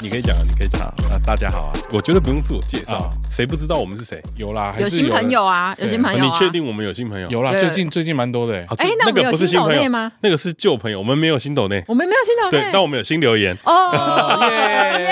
你可以讲，你可以讲啊！大家好啊！我觉得不用自我介绍，谁不知道我们是谁？有啦，有新朋友啊，有新朋友。你确定我们有新朋友？有啦，最近最近蛮多的。哎，那个不是新朋友吗？那个是旧朋友。我们没有新抖内，我们没有新抖内，对，但我们有新留言哦。耶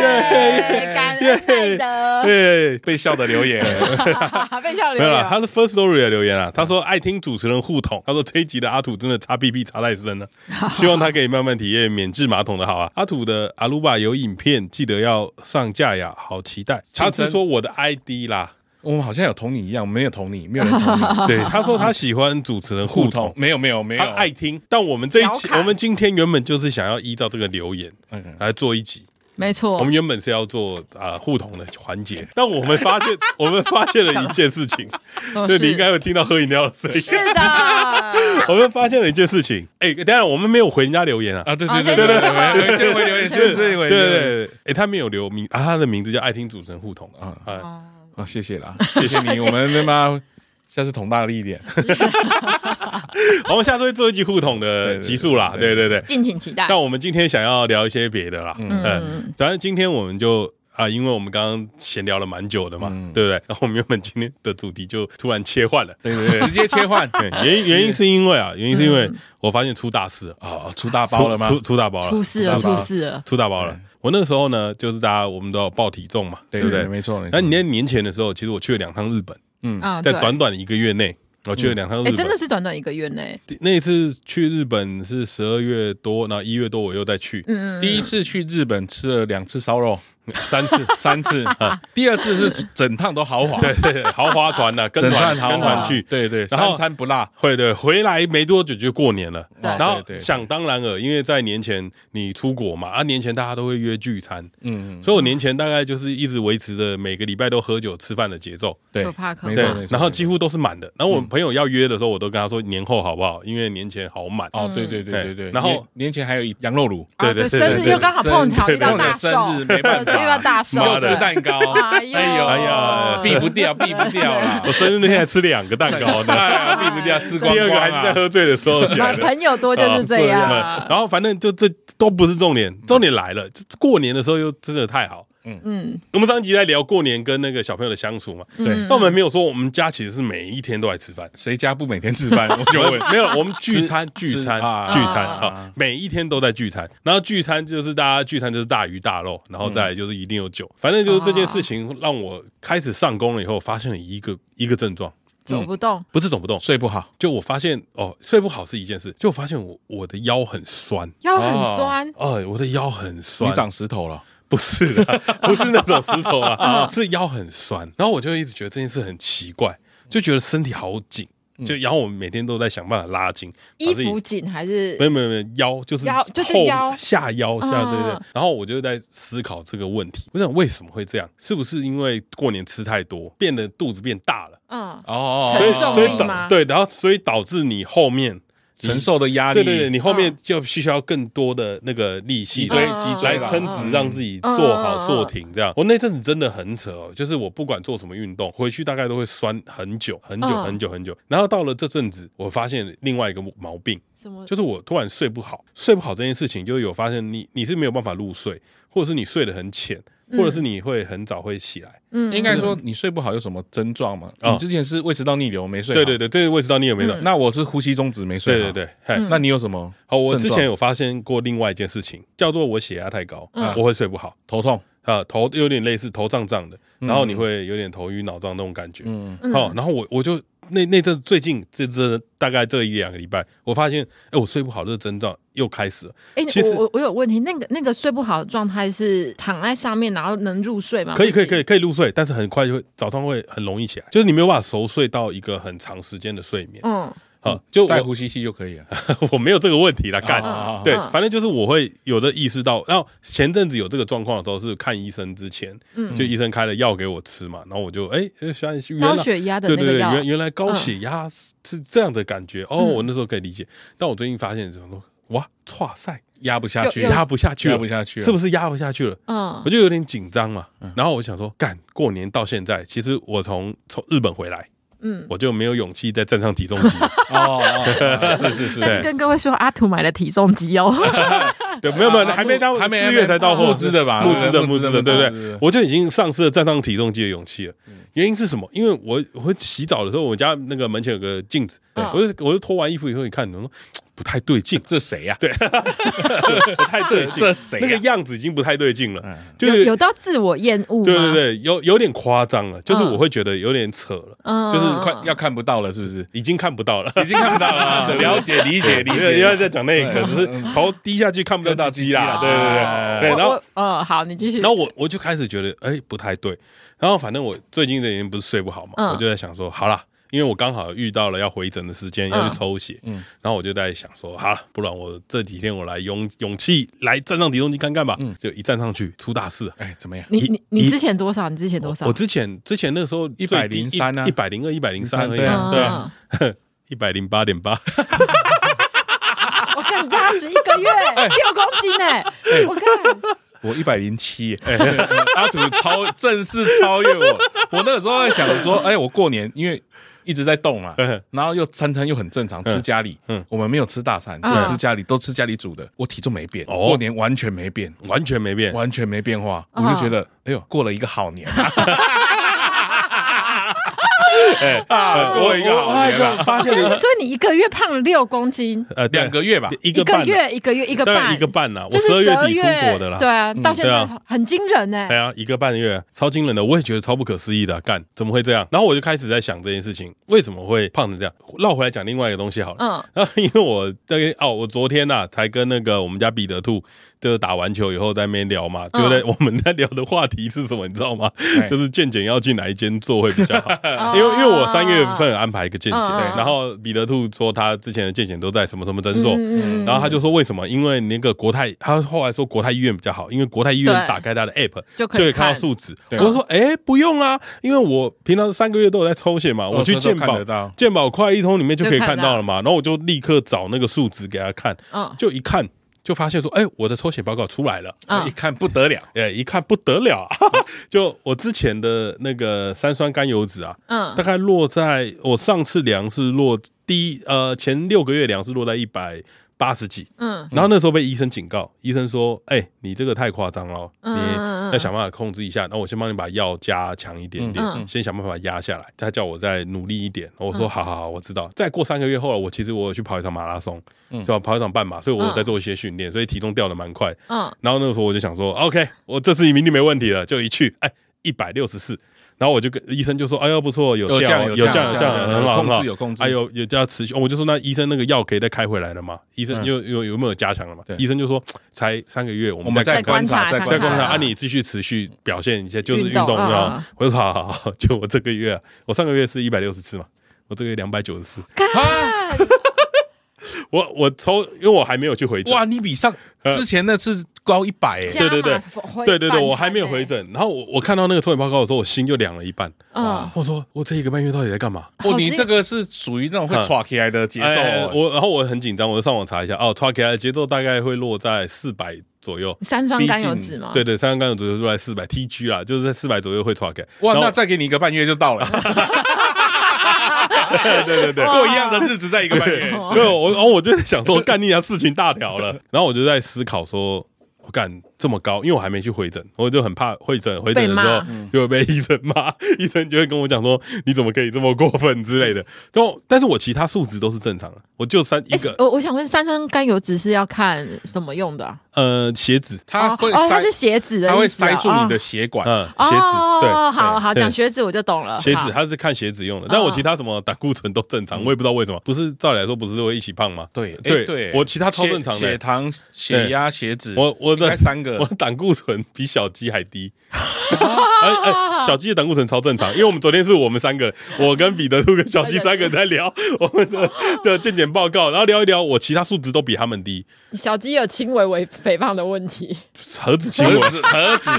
耶，感恩的，对，被笑的留言，被笑留言。没有了，他是 First Story 的留言啊。他说爱听主持人互捅，他说这一集的阿土真的擦屁屁擦太深了，希望他可以慢慢体验免治马桶的好啊。阿土的阿鲁巴有影片，记得要上架呀，好期待。他是说我的 ID 啦，我们好像有同你一样，没有同你，没有人同你。对，他说他喜欢主持人互通，没有没有没有，他爱听。但我们这一期，我们今天原本就是想要依照这个留言来做一集，没错。我们原本是要做啊互捅的环节，但我们发现，我们发现了一件事情，所以，你应该会听到喝饮料的声音。是的，我们发现了一件事情。哎，当然我们没有回人家留言啊。啊，对对对对对，先回留言，先回留言。对对对，哎，他没有留名啊，他的名字叫爱听主持人互捅啊啊啊，谢谢啦，谢谢你，我们他妈下次捅大力一点。我们下次会做一集互捅的集数啦，对对对，敬请期待。但我们今天想要聊一些别的啦，嗯，反正今天我们就。啊，因为我们刚刚闲聊了蛮久的嘛，对不对？然后我们原本今天的主题就突然切换了，对对对，直接切换。原因原因是因为啊，原因是因为我发现出大事啊，出大包了吗？出出大包了，出事了，出事了，出大包了。我那个时候呢，就是大家我们都要报体重嘛，对不对？没错。那你在年前的时候，其实我去了两趟日本，嗯，在短短的一个月内，我去了两趟日本，真的是短短一个月内。那一次去日本是十二月多，然后一月多我又再去，嗯嗯，第一次去日本吃了两次烧肉。三次，三次。啊！第二次是整趟都豪华，对对，豪华团的，跟团跟团去，对对，三餐不落，会对，回来没多久就过年了，然后想当然尔，因为在年前你出国嘛，啊，年前大家都会约聚餐，嗯，所以我年前大概就是一直维持着每个礼拜都喝酒吃饭的节奏，对，对，然后几乎都是满的，然后我朋友要约的时候，我都跟他说年后好不好？因为年前好满，哦，对对对对对，然后年前还有羊肉炉，对对对，生日又刚好碰巧遇到大寿，没办法。又要大寿，又吃蛋糕，哎呦哎呀，避不掉，避不掉了。我生日那天还吃两个蛋糕呢，避不掉，吃光光。第二个还是在喝醉的时候。朋友多就是这样。然后反正就这都不是重点，重点来了，过年的时候又真的太好。嗯。嗯，我们上一集在聊过年跟那个小朋友的相处嘛，对，但我们没有说我们家其实是每一天都在吃饭，谁家不每天吃饭？我就问，没有，我们聚餐聚餐聚餐啊，每一天都在聚餐，然后聚餐就是大家聚餐就是大鱼大肉，然后再来就是一定有酒，反正就是这件事情让我开始上工了以后，发现了一个一个症状，走不动，不是走不动，睡不好，就我发现哦，睡不好是一件事，就我发现我我的腰很酸，腰很酸，哦，我的腰很酸，你长石头了。不是的，不是那种石头啊，是腰很酸。然后我就一直觉得这件事很奇怪，就觉得身体好紧，就然后我每天都在想办法拉筋，衣服紧还是没有没有没有腰就是腰就是腰下腰下对对。然后我就在思考这个问题，我想为什么会这样？是不是因为过年吃太多，变得肚子变大了？嗯哦，所以所以导对，然后所以导致你后面。承受的压力，对对对，你后面就需要更多的那个力气，脊椎脊椎来撑直，让自己坐好坐挺这样。我那阵子真的很扯哦，就是我不管做什么运动，回去大概都会酸很久很久很久很久。然后到了这阵子，我发现另外一个毛病，什么？就是我突然睡不好，睡不好这件事情，就有发现你你是没有办法入睡，或者是你睡得很浅。或者是你会很早会起来，嗯，应该说你睡不好有什么症状吗？你之前是胃食道逆流没睡好？对对对，这个胃食道逆流没睡。那我是呼吸中止没睡好。对对对，那你有什么？好，我之前有发现过另外一件事情，叫做我血压太高，我会睡不好，头痛啊，头有点类似头胀胀的，然后你会有点头晕脑胀那种感觉。嗯，好，然后我我就那那阵最近这这大概这一两个礼拜，我发现，哎，我睡不好这个症状又开始了。哎，其实我我有问题，那个那个睡不好的状态是躺在上面然后能入睡吗？可以可以可以可以入睡，但是很快就会早上会很容易起来，就是你没有办法熟睡到一个很长时间的睡眠。嗯。好，就带呼吸器就可以了。我没有这个问题了，干。对，反正就是我会有的意识到，然后前阵子有这个状况的时候是看医生之前，就医生开了药给我吃嘛，然后我就哎，高血压的对对对，原原来高血压是这样的感觉哦，我那时候可以理解。但我最近发现什么哇，哇，剉赛压不下去，压不下去，压不下去，是不是压不下去了？嗯，我就有点紧张嘛。然后我想说，干，过年到现在，其实我从从日本回来。嗯，我就没有勇气再站上体重机 哦，是是是，跟各位说，阿土买了体重机哦，对，没有没有，还没到，还没四月才到货，募资的吧？募资的募资的，对不对？我就已经丧失了站上体重机的勇气了。原因是什么？因为我我会洗澡的时候，我家那个门前有个镜子，我就我就脱完衣服以后一看，我说。不太对劲，这谁呀？对，不太对劲，这谁？那个样子已经不太对劲了，就是有到自我厌恶。对对对，有有点夸张了，就是我会觉得有点扯了，就是快要看不到了，是不是？已经看不到了，已经看不到了。了解理解理解，因为在讲那一刻，只是头低下去看不到大鸡啦。对对对对，然后嗯，好，你继续。然后我我就开始觉得哎不太对，然后反正我最近这几天不是睡不好嘛，我就在想说，好了。因为我刚好遇到了要回诊的时间，要去抽血，嗯，然后我就在想说，好，不然我这几天我来勇勇气来站上体重机看看吧，嗯，就一站上去出大事，哎，怎么样？你你你之前多少？你之前多少？我之前之前那时候一百零三啊，一百零二，一百零三，对啊，对啊，一百零八点八，我更扎实一个月六公斤呢，我看我一百零七，阿土超正式超越我，我那个时候在想说，哎，我过年因为。一直在动嘛，然后又餐餐又很正常，吃家里，嗯，我们没有吃大餐，就吃家里，都吃家里煮的，我体重没变，过年完全没变，完全没变，完全没变化，我就觉得，哎呦，过了一个好年。哎啊！我一个好就发现，所以你一个月胖了六公斤，呃，两个月吧，一个月一个月一个半，一个半呐，我十二月底出国的啦，对啊，到现在很惊人呢。对啊，一个半月，超惊人的，我也觉得超不可思议的，干怎么会这样？然后我就开始在想这件事情，为什么会胖成这样？绕回来讲另外一个东西好了，嗯，然 后因为我那个哦，我昨天呐才跟那个我们家彼得兔。就是打完球以后在那边聊嘛，就在我们在聊的话题是什么，你知道吗？就是健检要去哪一间做会比较好，因为因为我三月份安排一个健检，然后彼得兔说他之前的健检都在什么什么诊所，然后他就说为什么？因为那个国泰，他后来说国泰医院比较好，因为国泰医院打开他的 app 就可以看到数值。我说哎，不用啊，因为我平常三个月都有在抽血嘛，我去健保健保快一通里面就可以看到。了嘛，然后我就立刻找那个数值给他看，就一看。就发现说，哎，我的抽血报告出来了，一看不得了，哎，一看不得了，就我之前的那个三酸甘油脂啊，嗯，大概落在我上次量是落第一呃前六个月量是落在一百。八十几，嗯，然后那时候被医生警告，医生说，哎，你这个太夸张了，你要想办法控制一下。那我先帮你把药加强一点点，先想办法压下来。他叫我再努力一点，我说好好好，我知道。再过三个月后，我其实我有去跑一场马拉松，是吧？跑一场半马，所以我有在做一些训练，所以体重掉的蛮快。嗯，然后那个时候我就想说，OK，我这次一定没问题了，就一去，哎，一百六十四。然后我就跟医生就说：“哎呦，不错，有降，有降，有降，很好，很好，有控制，还有有加持续。”我就说：“那医生那个药可以再开回来了吗？”医生就有有没有加强了嘛？医生就说：“才三个月，我们再观察，再观察，啊，你继续持续表现一下，就是运动啊。”我就说：“好好好，就我这个月，我上个月是一百六十次嘛，我这个月两百九十四。” 我我抽，因为我还没有去回诊。哇，你比上之前那次高一百哎！对对对，对对对，我还没有回诊。然后我我看到那个抽血报告的时候，我心就凉了一半。啊，我说我这一个半月到底在干嘛？哦，你这个是属于那种会唰起来的节奏。我然后我很紧张，我就上网查一下。哦，唰起来的节奏大概会落在四百左右。三酸甘油酯吗？对对，三酸甘油酯就落在四百 TG 啦，就是在四百左右会唰起来。哇，那再给你一个半月就到了。对对对对，过一样的日子在一个半月。对，我然后我就在想说，干你啊事情大条了。然后我就在思考说，我干这么高，因为我还没去回诊，我就很怕会诊回诊的时候就会被医生骂，医生就会跟我讲说你怎么可以这么过分之类的。就但是我其他数值都是正常的，我就三一个。我我想问，三酸甘油酯是要看什么用的啊？呃，血脂，它会哦，它是血脂的，它会塞住你的血管。嗯，血脂，对，好好讲血脂我就懂了。血脂它是看血脂用的，但我其他什么胆固醇都正常，我也不知道为什么。不是照理来说不是会一起胖吗？对对对，我其他超正常的，血糖、血压、血脂，我我的三个，我胆固醇比小鸡还低。哎哎，小鸡的胆固醇超正常，因为我们昨天是我们三个，我跟彼得兔跟小鸡三个人在聊我们的的健检报告，然后聊一聊，我其他数值都比他们低。小鸡有轻微微肥胖的问题，何止轻微，何止？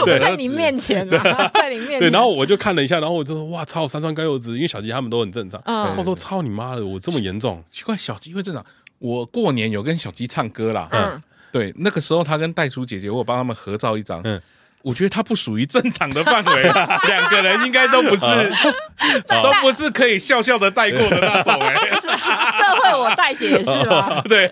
我，在你面前啊，在你面前。对，然后我就看了一下，然后我就说哇操，三酸甘油酯，因为小鸡他们都很正常。我说操你妈的，我这么严重？奇怪，小鸡会正常？我过年有跟小鸡唱歌啦，嗯，对，那个时候他跟袋鼠姐姐，我帮他们合照一张，嗯。我觉得他不属于正常的范围，两个人应该都不是，都不是可以笑笑的带过的那种 哎。社会我带姐也是吗？对，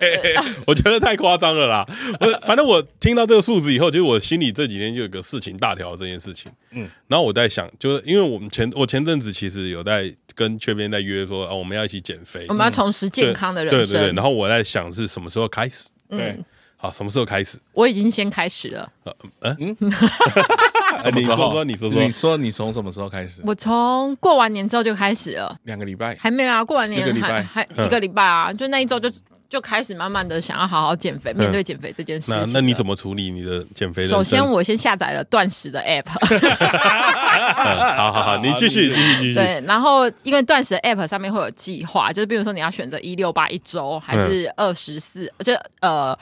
我觉得太夸张了啦。我反正我听到这个数字以后，其实我心里这几天就有个事情大条这件事情。嗯，然后我在想，就是因为我们前我前阵子其实有在跟雀边在约说啊，我们要一起减肥，我们要重拾健康的人生。对对对。然后我在想是什么时候开始？对。好，什么时候开始？我已经先开始了。嗯，什么时候？你说说，你说你从什么时候开始？我从过完年之后就开始了。两个礼拜还没啦，过完年还还一个礼拜啊，就那一周就就开始慢慢的想要好好减肥，面对减肥这件事情。那那你怎么处理你的减肥？首先，我先下载了断食的 app。好好好，你继续继续继续。对，然后因为断食 app 上面会有计划，就是比如说你要选择一六八一周，还是二十四，就呃。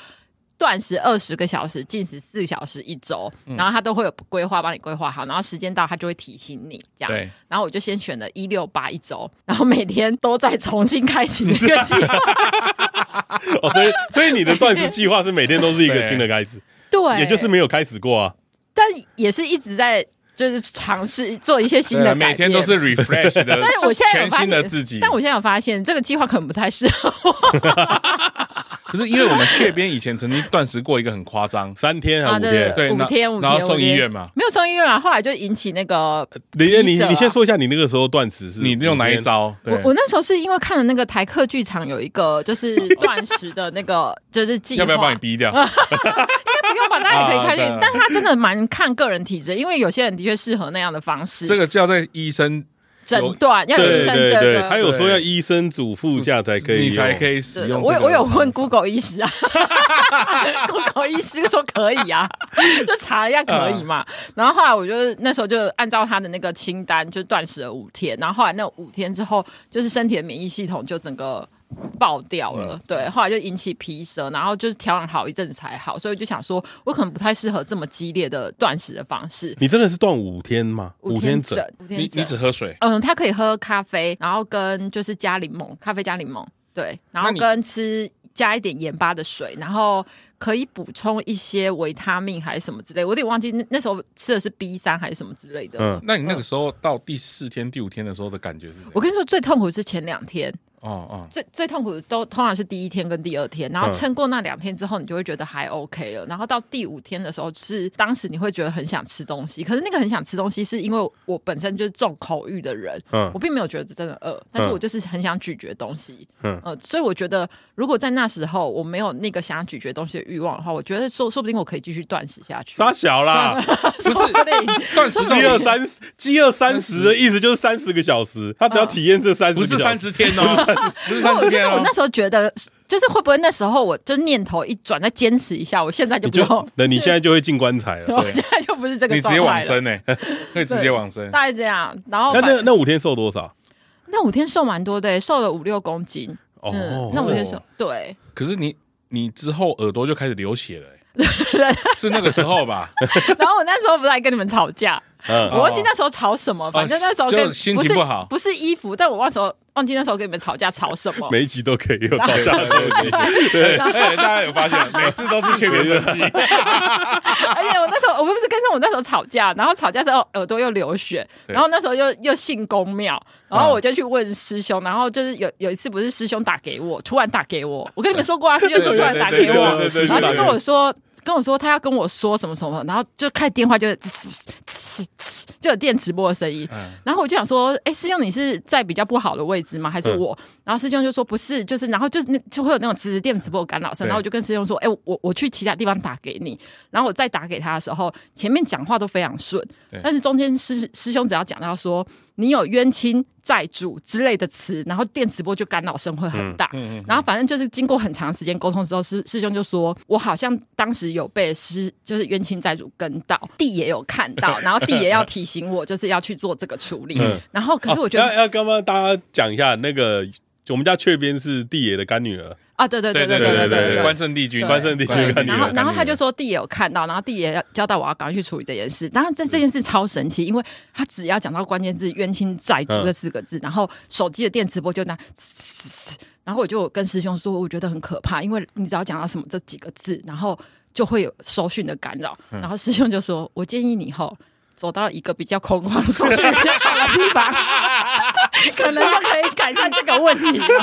断食二十个小时，进食四小时一周，然后他都会有规划帮你规划好，然后时间到他就会提醒你这样。对，然后我就先选了一六八一周，然后每天都在重新开启一个计划。哦，所以所以你的断食计划是每天都是一个新的开始，对，也就是没有开始过啊。但也是一直在就是尝试做一些新的改变，每天都是 refresh 的。但是我现在有发现，全新的自己，但我现在有发现这个计划可能不太适合我。可是因为我们雀边以前曾经断食过一个很夸张，三天还是五天？对，五天五天，然后送医院嘛？没有送医院啊，后来就引起那个。你你你先说一下，你那个时候断食是？你用哪一招？我我那时候是因为看了那个台客剧场有一个就是断食的那个 就是计划，要不要帮你逼掉？应该不用吧，大家也可以看。但他真的蛮看个人体质，因为有些人的确适合那样的方式。这个叫在医生。诊断要有医生诊断，还有说要医生嘱咐下才可以，你才可以使用。我我有问 Google 医师啊，Google 医师说可以啊，就查了一下可以嘛。然后后来我就那时候就按照他的那个清单，就断食了五天。然后后来那五天之后，就是身体的免疫系统就整个。爆掉了，对，后来就引起皮蛇，然后就是调养好一阵子才好，所以就想说，我可能不太适合这么激烈的断食的方式。你真的是断五天吗？五天整，五天整。你你只喝水？嗯，他可以喝咖啡，然后跟就是加柠檬，咖啡加柠檬，对，然后跟吃加一点盐巴的水，然后可以补充一些维他命还是什么之类，我有点忘记那那时候吃的是 B 三还是什么之类的。嗯，那你那个时候到第四天、第五天的时候的感觉是什么？我跟你说，最痛苦是前两天。哦哦，最最痛苦的都通常是第一天跟第二天，然后撑过那两天之后，你就会觉得还 OK 了。然后到第五天的时候，是当时你会觉得很想吃东西，可是那个很想吃东西，是因为我本身就是重口欲的人，嗯，我并没有觉得真的饿，但是我就是很想咀嚼东西，嗯，呃，所以我觉得如果在那时候我没有那个想咀嚼东西的欲望的话，我觉得说说不定我可以继续断食下去。杀小啦，不是 断食饥饿三饥饿三十的意思就是三十个小时，他只要体验这三十，不是三十天哦，不是三十。就是我那时候觉得，就是会不会那时候我就念头一转，再坚持一下，我现在就不用。那你现在就会进棺材了。我现在就不是这个状态了。你直接往生呢？可以直接往生。大概这样。然后那那那五天瘦多少？那五天瘦蛮多的，瘦了五六公斤。哦，那五天瘦对。可是你你之后耳朵就开始流血了，是那个时候吧？然后我那时候不是还跟你们吵架？嗯我忘记那时候吵什么，反正那时候跟心情不好，不是衣服，但我那时候。忘记那时候跟你们吵架吵什么。每一集都可以有吵架的东西。对，大家有发现，每次都是全面生气。而且我那时候，我不是跟着我那时候吵架，然后吵架之后耳朵又流血，然后那时候又又信公庙，然后我就去问师兄，然后就是有有一次不是师兄打给我，突然打给我，我跟你们说过啊，师兄就突然打给我，然后就跟我说。跟我说他要跟我说什么什么，然后就开电话就呲呲呲，就有电磁波的声音。然后我就想说，哎，师兄你是在比较不好的位置吗？还是我？然后师兄就说不是，就是然后就是那就会有那种磁电磁波干扰声。然后我就跟师兄说，哎，我我去其他地方打给你。然后我再打给他的时候，前面讲话都非常顺，但是中间师师兄只要讲到说。你有冤亲债主之类的词，然后电磁波就干扰声会很大。嗯嗯嗯、然后反正就是经过很长时间沟通之后，师师兄就说，我好像当时有被师就是冤亲债主跟到，弟也有看到，然后弟也要提醒我，就是要去做这个处理。嗯、然后可是我觉得、哦、要要跟大家讲一下，那个我们家雀边是弟爷的干女儿。啊，对对对对对对对对，关圣帝君，关圣帝君。然后然后他就说弟也有看到，然后弟也要交代我要赶快去处理这件事。当然这这件事超神奇，因为他只要讲到关键字“冤亲债主”这四个字，然后手机的电磁波就那，然后我就跟师兄说，我觉得很可怕，因为你只要讲到什么这几个字，然后就会有收讯的干扰。然后师兄就说，我建议你以后走到一个比较空旷、收讯比较好的地方。可能就可以改善这个问题。然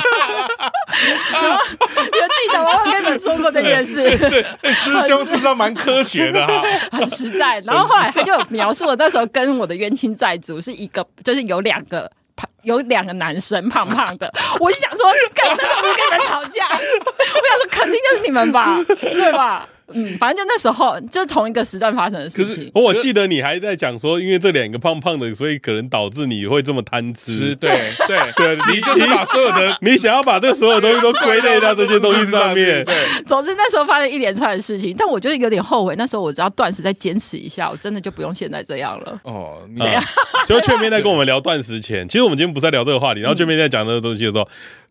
后有记得我跟你们说过这件事。对，师兄是说蛮科学的哈，很实在。然后后来他就描述了那时候跟我的冤亲债主是一个，就是有两个胖，有两个男生胖胖的。我就想说，干那时候不是跟你们吵架？我想说，肯定就是你们吧，对吧？嗯，反正就那时候就是同一个时段发生的事情。我记得你还在讲说，因为这两个胖胖的，所以可能导致你会这么贪吃。对 对对，你就是把所有的 你想要把这所有东西都归类到这些东西上面。对，总之那时候发生一连串的事情，但我觉得有点后悔。那时候我只要断食再坚持一下，我真的就不用现在这样了。哦，这样。就雀边在跟我们聊断食前，其实我们今天不是在聊这个话题，然后雀边在讲这个东西的时候。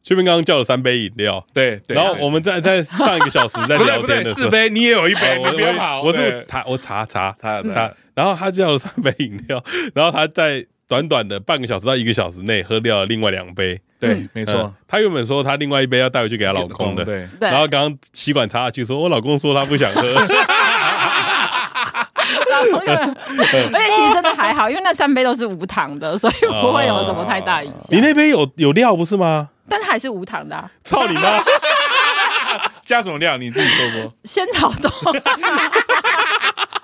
这边刚刚叫了三杯饮料，对，然后我们在在上一个小时在 聊天的时候，四杯你也有一杯，我别跑，我是他，我查查查查，然后他叫了三杯饮料，然后他在短短的半个小时到一个小时内喝掉了另外两杯，对，没错，他原本说他另外一杯要带回去给他老公的，对，然后刚刚吸管插下去，说我老公说他不想喝，老公，而且其实真的还好，因为那三杯都是无糖的，所以不会有什么太大影响。你那杯有有料不是吗？但它还是无糖的，啊。操你妈！加什么料？你自己说说。仙草冻，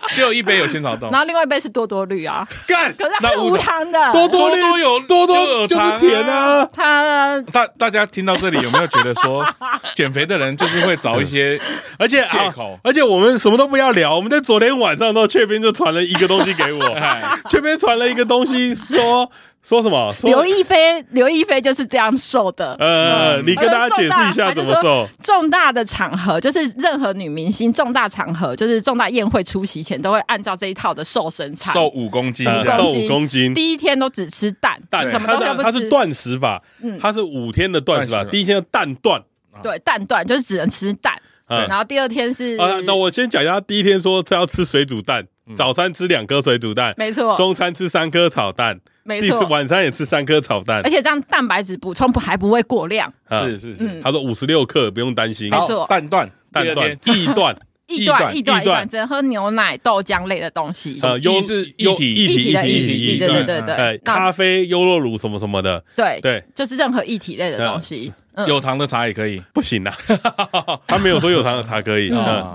只有一杯有仙草冻，然后另外一杯是多多绿啊。干，可是它是无糖的。多多绿有多多就是甜啊。它大大家听到这里有没有觉得说，减肥的人就是会找一些，而且借口，而且我们什么都不要聊。我们在昨天晚上都雀边就传了一个东西给我，雀边传了一个东西说。说什么？刘亦菲，刘亦菲就是这样瘦的。呃，你跟大家解释一下怎么瘦。重大的场合，就是任何女明星重大场合，就是重大宴会出席前，都会按照这一套的瘦身餐。瘦五公斤，瘦五公斤。第一天都只吃蛋，蛋什么东西都不吃。它是断食法，嗯，它是五天的断食法。第一天蛋断，对，蛋断就是只能吃蛋。然后第二天是，那我先讲一下，第一天说他要吃水煮蛋，早餐吃两颗水煮蛋，没错。中餐吃三颗炒蛋。没错，晚餐也吃三颗炒蛋，而且这样蛋白质补充不还不会过量。是是是，他说五十六克，不用担心。没错，蛋断，蛋断，异断，异断，异断，只能喝牛奶、豆浆类的东西。呃，优是一体，一体的一体，对对对对。咖啡、优酪乳什么什么的，对对，就是任何一体类的东西。有糖的茶也可以，不行啊，他没有说有糖的茶可以，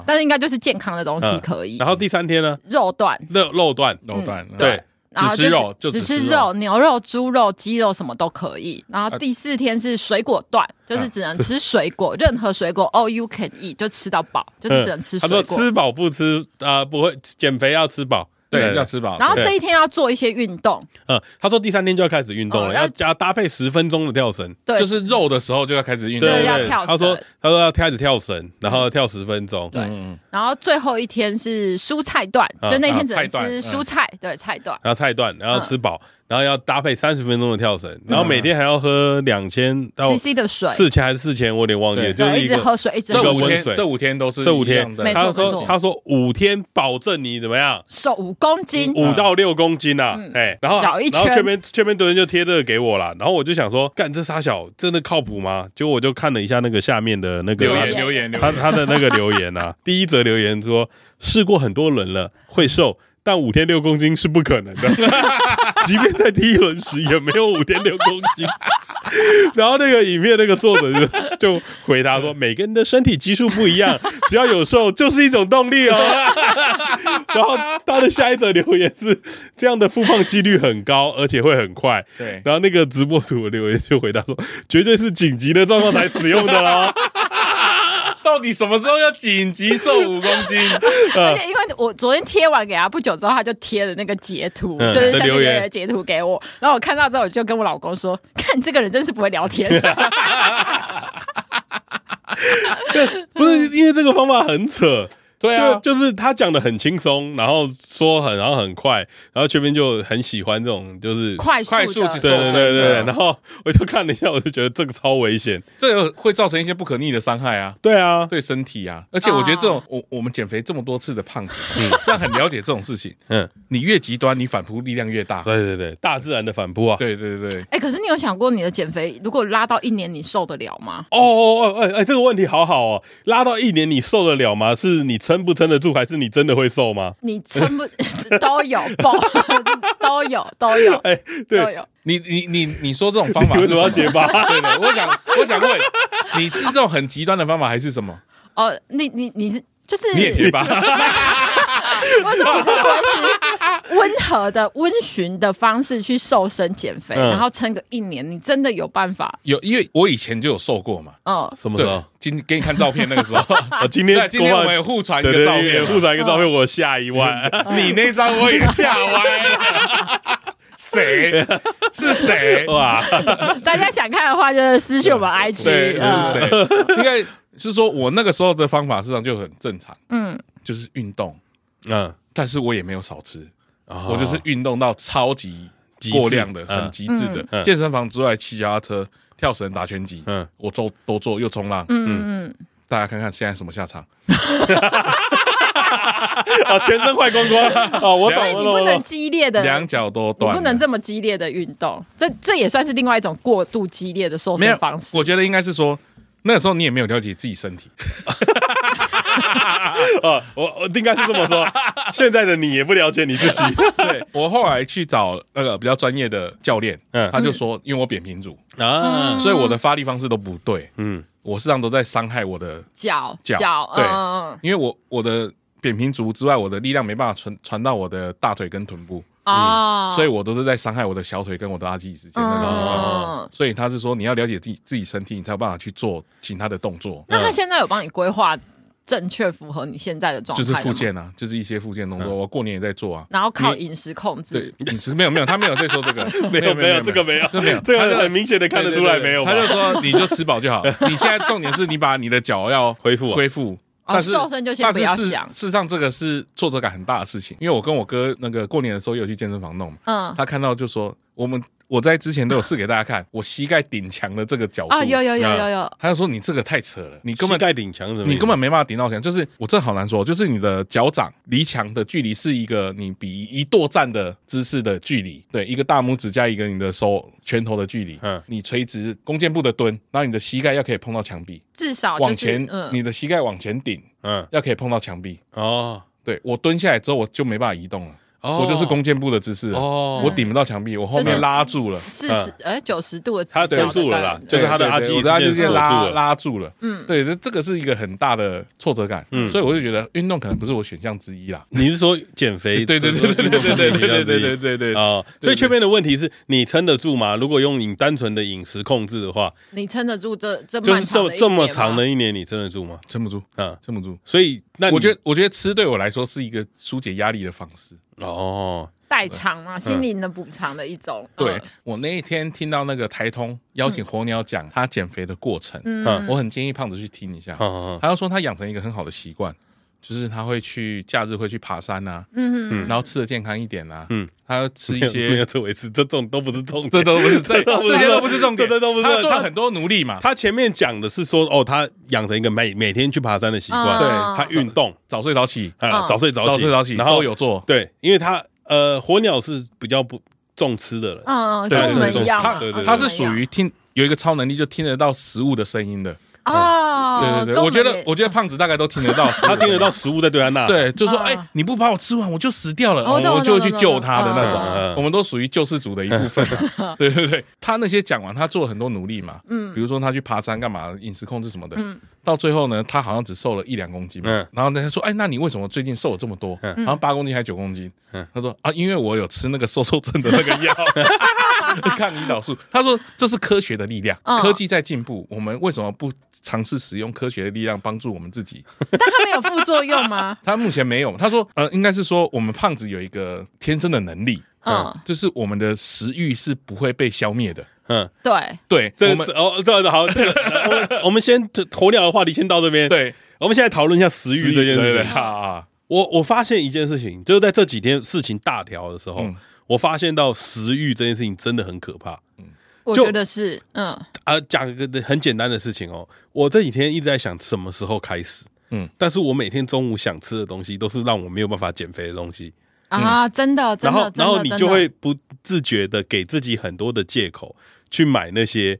但是应该就是健康的东西可以。然后第三天呢？肉断，肉肉断，肉断，对。只吃肉，就只吃肉，牛肉、猪肉、鸡肉什么都可以。然后第四天是水果断，就是只能吃水果，任何水果，all you can eat，就吃到饱，就是只能吃水果。他说吃饱不吃啊，不会减肥要吃饱。对，要吃饱。然后这一天要做一些运动。嗯，他说第三天就要开始运动了，要加搭配十分钟的跳绳。对，就是肉的时候就要开始运动。对，要跳绳。他说他说要开始跳绳，然后跳十分钟。对，然后最后一天是蔬菜段，就那天只能吃蔬菜，对，菜段。然后菜段，然后吃饱。然后要搭配三十分钟的跳绳，然后每天还要喝两千 CC 的水，四千还是四千，我有点忘记了。就是一直喝水，一直喝温水。这五天都是这五天，他说他说五天保证你怎么样？瘦五公斤，五到六公斤啊，哎，然后小一圈，然后这边这边的人就贴这个给我了，然后我就想说，干这傻小真的靠谱吗？结果我就看了一下那个下面的那个留言留言，他他的那个留言啊，第一则留言说试过很多轮了，会瘦。但五天六公斤是不可能的，即便在第一轮时也没有五天六公斤。然后那个影片那个作者就 就回答说：“每个人的身体基数不一样，只要有瘦就是一种动力哦。”然后他的下一则留言是：“这样的复胖几率很高，而且会很快。”对。然后那个直播主的留言就回答说：“绝对是紧急的状况才使用的哦。”到底什么时候要紧急瘦五公斤？而且因为我昨天贴完给他不久之后，他就贴了那个截图，嗯、就是下面留言截图给我。然后我看到之后，我就跟我老公说：“看这个人真是不会聊天。” 不是因为这个方法很扯。对啊，就就是他讲的很轻松，然后说很，然后很快，然后这边就很喜欢这种就是快快速对对对对，然后我就看了一下，我就觉得这个超危险，这个会造成一些不可逆的伤害啊，对啊，对身体啊，而且我觉得这种我我们减肥这么多次的胖子，嗯，虽然很了解这种事情，嗯，你越极端，你反扑力量越大，对对对，大自然的反扑啊，对对对，哎，可是你有想过你的减肥如果拉到一年，你受得了吗？哦哦哦，哎哎，这个问题好好哦，拉到一年你受得了吗？是你撑不撑得住还是？你真的会瘦吗？你撑不 都有爆都有都有哎，对，都有。你你你你说这种方法是什么？结巴？对的，我想我想问，你是这种很极端的方法还是什么？哦，你你你是就是你也结巴？为什么我是温和的温循的方式去瘦身减肥，然后撑个一年，你真的有办法？有，因为我以前就有瘦过嘛。嗯，什么时候？今给你看照片那个时候，今天今天我们有互传一个照片，互传一个照片，我吓一万，你那张我也吓歪了。谁？是谁？哇！大家想看的话，就是私信我们 IG。对，是谁？应该是说我那个时候的方法，实际上就很正常。嗯，就是运动。嗯，但是我也没有少吃，我就是运动到超级过量的、很极致的。健身房之外，骑脚踏车、跳绳、打拳击，嗯，我做都做，又冲浪，嗯嗯，大家看看现在什么下场？啊，全身坏光光啊！我所以你不能激烈的，两脚都断，不能这么激烈的运动，这这也算是另外一种过度激烈的瘦身方式。我觉得应该是说，那个时候你也没有了解自己身体。哦，我我应该是这么说。现在的你也不了解你自己。对，我后来去找那个比较专业的教练，嗯，他就说，因为我扁平足啊，所以我的发力方式都不对。嗯，我实际上都在伤害我的脚脚。对，因为我我的扁平足之外，我的力量没办法传传到我的大腿跟臀部。哦，所以我都是在伤害我的小腿跟我的阿基里斯腱的地方。所以他是说，你要了解自己自己身体，你才有办法去做其他的动作。那他现在有帮你规划？正确符合你现在的状态，就是复健啊，就是一些复健动作。我过年也在做啊，然后靠饮食控制。对，饮食没有没有，他没有在说这个，没有没有这个没有，这没有，这个很明显的看得出来没有。他就说你就吃饱就好。你现在重点是你把你的脚要恢复恢复。但是瘦身就先不要想。事实上，这个是挫折感很大的事情，因为我跟我哥那个过年的时候也有去健身房弄，嗯，他看到就说我们。我在之前都有试给大家看，我膝盖顶墙的这个角度啊，有有有有有。他就说你这个太扯了，你根本膝盖顶墙，你根本没办法顶到墙。就是我这好难说，就是你的脚掌离墙的距离是一个你比一跺站的姿势的距离，对，一个大拇指加一个你的手拳头的距离。嗯，你垂直弓箭步的蹲，然后你的膝盖要可以碰到墙壁，至少往前，你的膝盖往前顶，嗯，要可以碰到墙壁。哦，对，我蹲下来之后我就没办法移动了。我就是弓箭步的姿势，我顶不到墙壁，我后面拉住了，四十哎九十度的，他顶住了啦，就是他的阿基里斯腱拉拉住了，嗯，对，这个是一个很大的挫折感，嗯，所以我就觉得运动可能不是我选项之一啦。你是说减肥？对对对对对对对对对对对对啊！所以这边的问题是你撑得住吗？如果用你单纯的饮食控制的话，你撑得住这这就是这么这么长的一年，你撑得住吗？撑不住啊，撑不住。所以那我觉得我觉得吃对我来说是一个疏解压力的方式哦。代偿嘛，心灵的补偿的一种。对，我那一天听到那个台通邀请火鸟讲他减肥的过程，嗯，我很建议胖子去听一下。他要说他养成一个很好的习惯，就是他会去假日会去爬山呐，嗯嗯，然后吃的健康一点呐，嗯，他要吃一些 没有这回事，这种都不是重点，这都不是，这 这些都不是重点，这都不是。他做了很多努力嘛，他前面讲的是说，哦，他养成一个每每天去爬山的习惯，对，他运动，早睡早起，啊，早睡早起，早睡早起，然后有做，对，因为他呃，火鸟是比较不重吃的人，嗯，跟我们一样，他他是属于听有一个超能力，就听得到食物的声音的。哦，对对对，我觉得我觉得胖子大概都听得到，他听得到食物在对他那，对，就说哎，你不把我吃完，我就死掉了，我就会去救他的那种。我们都属于救世主的一部分，对对对。他那些讲完，他做了很多努力嘛，嗯，比如说他去爬山干嘛，饮食控制什么的，嗯，到最后呢，他好像只瘦了一两公斤嘛，然后人家说，哎，那你为什么最近瘦了这么多？好像八公斤还是九公斤？他说啊，因为我有吃那个瘦瘦症的那个药，抗胰岛素。他说这是科学的力量，科技在进步，我们为什么不？尝试使用科学的力量帮助我们自己，但他没有副作用吗？他目前没有。他说，呃，应该是说我们胖子有一个天生的能力，嗯，就是我们的食欲是不会被消灭的。嗯，对。对，这个哦，这这个 我们先鸵鸟的话题先到这边。对，我们现在讨论一下食欲这件事情。啊。我我发现一件事情，就是在这几天事情大条的时候，我发现到食欲这件事情真的很可怕。嗯。我觉得是，嗯，啊，讲一个很简单的事情哦。我这几天一直在想什么时候开始，嗯，但是我每天中午想吃的东西都是让我没有办法减肥的东西。啊，真的，真的，然后，然后你就会不自觉的给自己很多的借口去买那些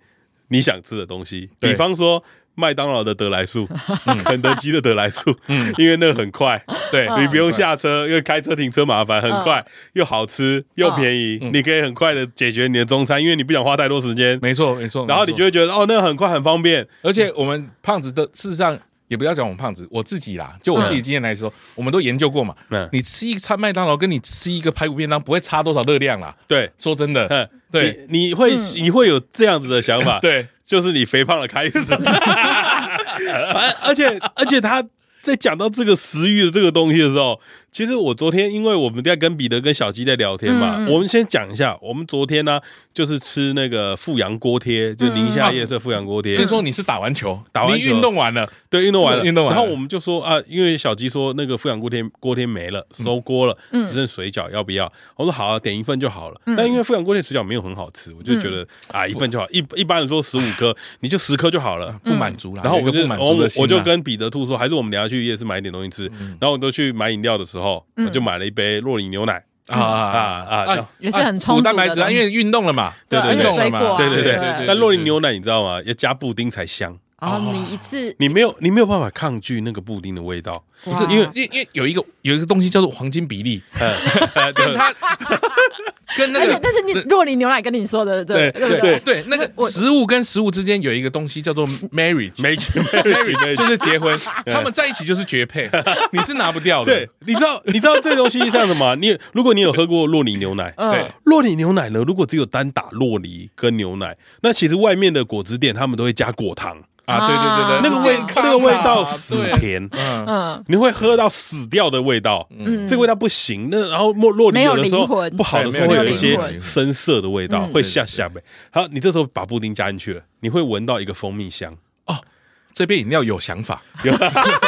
你想吃的东西，比方说。麦当劳的得来速，肯德基的得来速，嗯，因为那个很快，对，你不用下车，因为开车停车麻烦，很快又好吃又便宜，你可以很快的解决你的中餐，因为你不想花太多时间，没错没错，然后你就会觉得哦，那个很快很方便，而且我们胖子的事实上也不要讲我们胖子，我自己啦，就我自己经验来说，我们都研究过嘛，嗯，你吃一餐麦当劳跟你吃一个排骨便当不会差多少热量啦，对，说真的，对，你会你会有这样子的想法，对。就是你肥胖的开始，而而且而且他在讲到这个食欲的这个东西的时候。其实我昨天，因为我们在跟彼得跟小鸡在聊天嘛，我们先讲一下，我们昨天呢就是吃那个富阳锅贴，就宁夏夜色富阳锅贴。先说你是打完球，打完球运动完了，对，运动完了，运动完了。然后我们就说啊，因为小鸡说那个富阳锅贴锅贴没了，收锅了，只剩水饺，要不要？我说好啊，点一份就好了。但因为富阳锅贴水饺没有很好吃，我就觉得啊，一份就好。一一般人说十五颗，你就十颗就好了，不满足了。然后我就我我就跟彼得兔说，还是我们等下去夜市买一点东西吃。然后我都去买饮料的时候。我就买了一杯洛梨牛奶啊啊啊！也是很充足，蛋白质啊，因为运动了嘛，对对对，运动了嘛，对对对。但洛梨牛奶你知道吗？要加布丁才香。哦，你一次你没有你没有办法抗拒那个布丁的味道，不是因为因因为有一个有一个东西叫做黄金比例，嗯，跟它。跟那个，但是你酪梨牛奶跟你说的，对对对对，那个食物跟食物之间有一个东西叫做 marriage，marriage，marriage。就是结婚，他们在一起就是绝配，你是拿不掉的。对，你知道你知道这东西是这样的吗？你如果你有喝过洛梨牛奶，对，洛梨牛奶呢，如果只有单打洛梨跟牛奶，那其实外面的果汁店他们都会加果糖。啊，对对对对，那个味那个味道死甜，嗯，你会喝到死掉的味道，嗯，这个味道不行。那然后莫洛里有的时候不好的时候会有一些深色的味道，会下下呗。好，你这时候把布丁加进去了，你会闻到一个蜂蜜香。哦，这边饮料有想法。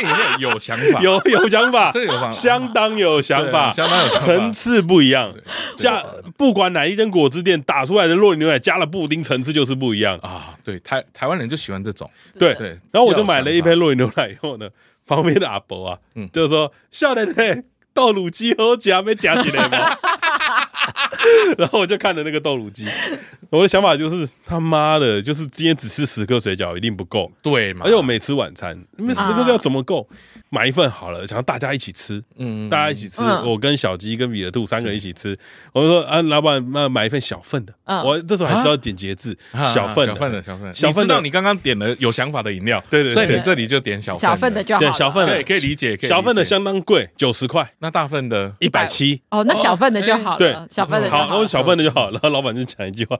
这里面有想法，有有想法，这有想法，相当有想法，相当有，层次不一样。加不管哪一间果汁店打出来的酪梨牛奶加了布丁，层次就是不一样啊。对，台台湾人就喜欢这种。对对。然后我就买了一杯酪梨牛奶以后呢，旁边的阿伯啊，就是说笑的呢，豆乳鸡和夹没夹起来吗？然后我就看着那个豆乳鸡，我的想法就是他妈的，就是今天只吃十颗水饺一定不够，对嘛？而且我没吃晚餐，因为十颗水饺怎么够？买一份好了，想要大家一起吃，嗯，大家一起吃，我跟小鸡跟彼得兔三个人一起吃。我说啊，老板，那买一份小份的，我这时候还知道点节制，小份的，小份的，小份。小份的，你刚刚点了有想法的饮料，对对，所以你这里就点小小份的就好，小份的。可以理解，小份的相当贵，九十块，那大份的？一百七。哦，那小份的就好了，对，小份的。好，然后小份的就好。然后老板就讲一句话：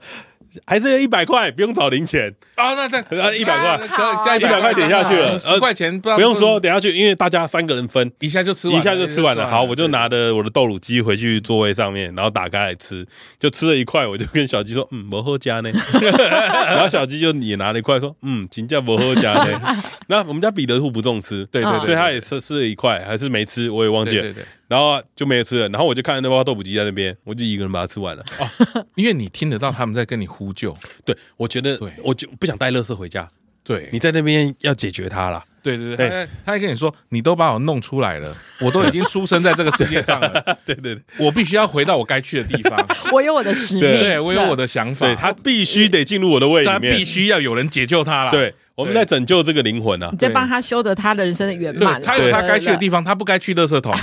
还是有一百块，不用找零钱啊。那再一百块，加一百块点下去了，十块钱不用说，点下去，因为大家三个人分，一下就吃完，一下就吃完了。好，我就拿着我的豆乳鸡回去座位上面，然后打开来吃，就吃了一块，我就跟小鸡说，嗯，不喝加呢。然后小鸡就也拿了一块，说，嗯，请叫不喝加呢。那我们家彼得兔不重吃，对对，所以他也吃吃了一块，还是没吃，我也忘记了。然后就没有吃了，然后我就看到那包豆腐鸡在那边，我就一个人把它吃完了。哦，因为你听得到他们在跟你呼救，对，我觉得，对，我就不想带垃圾回家。对，你在那边要解决它了。对对对，他他还跟你说，你都把我弄出来了，我都已经出生在这个世界上了。对对对，我必须要回到我该去的地方。我有我的使命，对，我有我的想法。他必须得进入我的胃里面，他必须要有人解救他了。对。我们在拯救这个灵魂啊！你在帮他修得他的人生的圆满。他有他该去的地方，他不该去垃圾桶，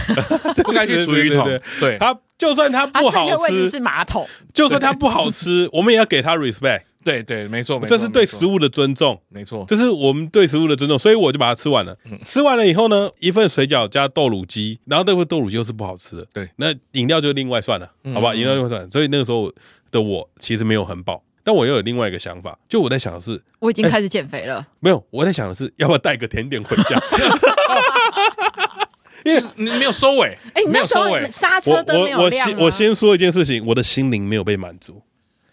不该去厨余桶。对，他就算他不好吃，是马桶。就算他不好吃，我们也要给他 respect。对对，没错，这是对食物的尊重。没错，这是我们对食物的尊重。所以我就把它吃完了。吃完了以后呢，一份水饺加豆乳鸡，然后那份豆乳鸡又是不好吃的。对，那饮料就另外算了，好吧？饮料另外算。所以那个时候的我其实没有很饱。但我又有另外一个想法，就我在想的是，我已经开始减肥了。没有，我在想的是，要不要带个甜点回家？因为你没有收尾，哎，没有收尾，刹车都没有亮。我先说一件事情，我的心灵没有被满足。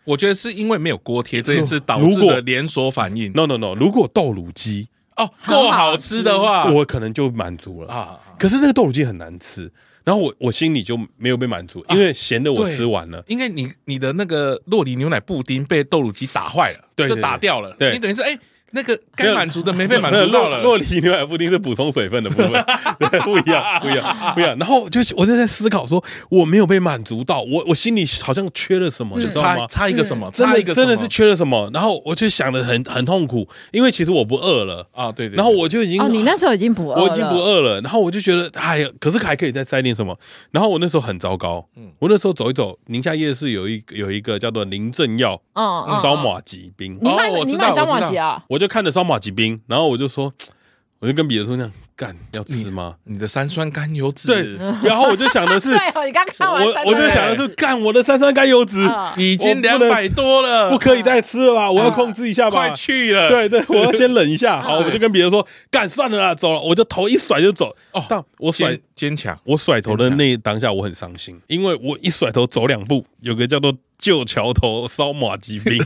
我觉得是因为没有锅贴这件事导致的连锁反应。No No No，如果豆乳鸡哦够好吃的话，我可能就满足了啊。可是那个豆乳鸡很难吃。然后我我心里就没有被满足，因为咸的我吃完了。因为你你的那个洛梨牛奶布丁被豆乳鸡打坏了，对，就打掉了。对，你等于是哎。那个该满足的没被满足到了。洛梨牛奶布丁是补充水分的部分，不一样，不一样，不一样。然后就我就在思考说，我没有被满足到，我我心里好像缺了什么，知道吗差一个什么，真的真的是缺了什么。然后我就想的很很痛苦，因为其实我不饿了啊，对对。然后我就已经哦，你那时候已经不饿，我已经不饿了。然后我就觉得哎呀，可是还可以再塞点什么。然后我那时候很糟糕，嗯，我那时候走一走，宁夏夜市有一有一个叫做林正耀，嗯，烧马吉冰。哦，我知道烧麻吉啊？我就看着烧马吉冰。然后我就说，我就跟彼得说那样。干要吃吗？你的三酸甘油脂。对，然后我就想的是，对，你刚看完，我我就想的是，干我的三酸甘油脂已经两百多了，不可以再吃了吧？我要控制一下吧，快去了。对对，我要先忍一下。好，我就跟别人说，干算了啦，走了。我就头一甩就走。哦，但我甩坚强，我甩头的那当下我很伤心，因为我一甩头走两步，有个叫做旧桥头烧马鸡兵，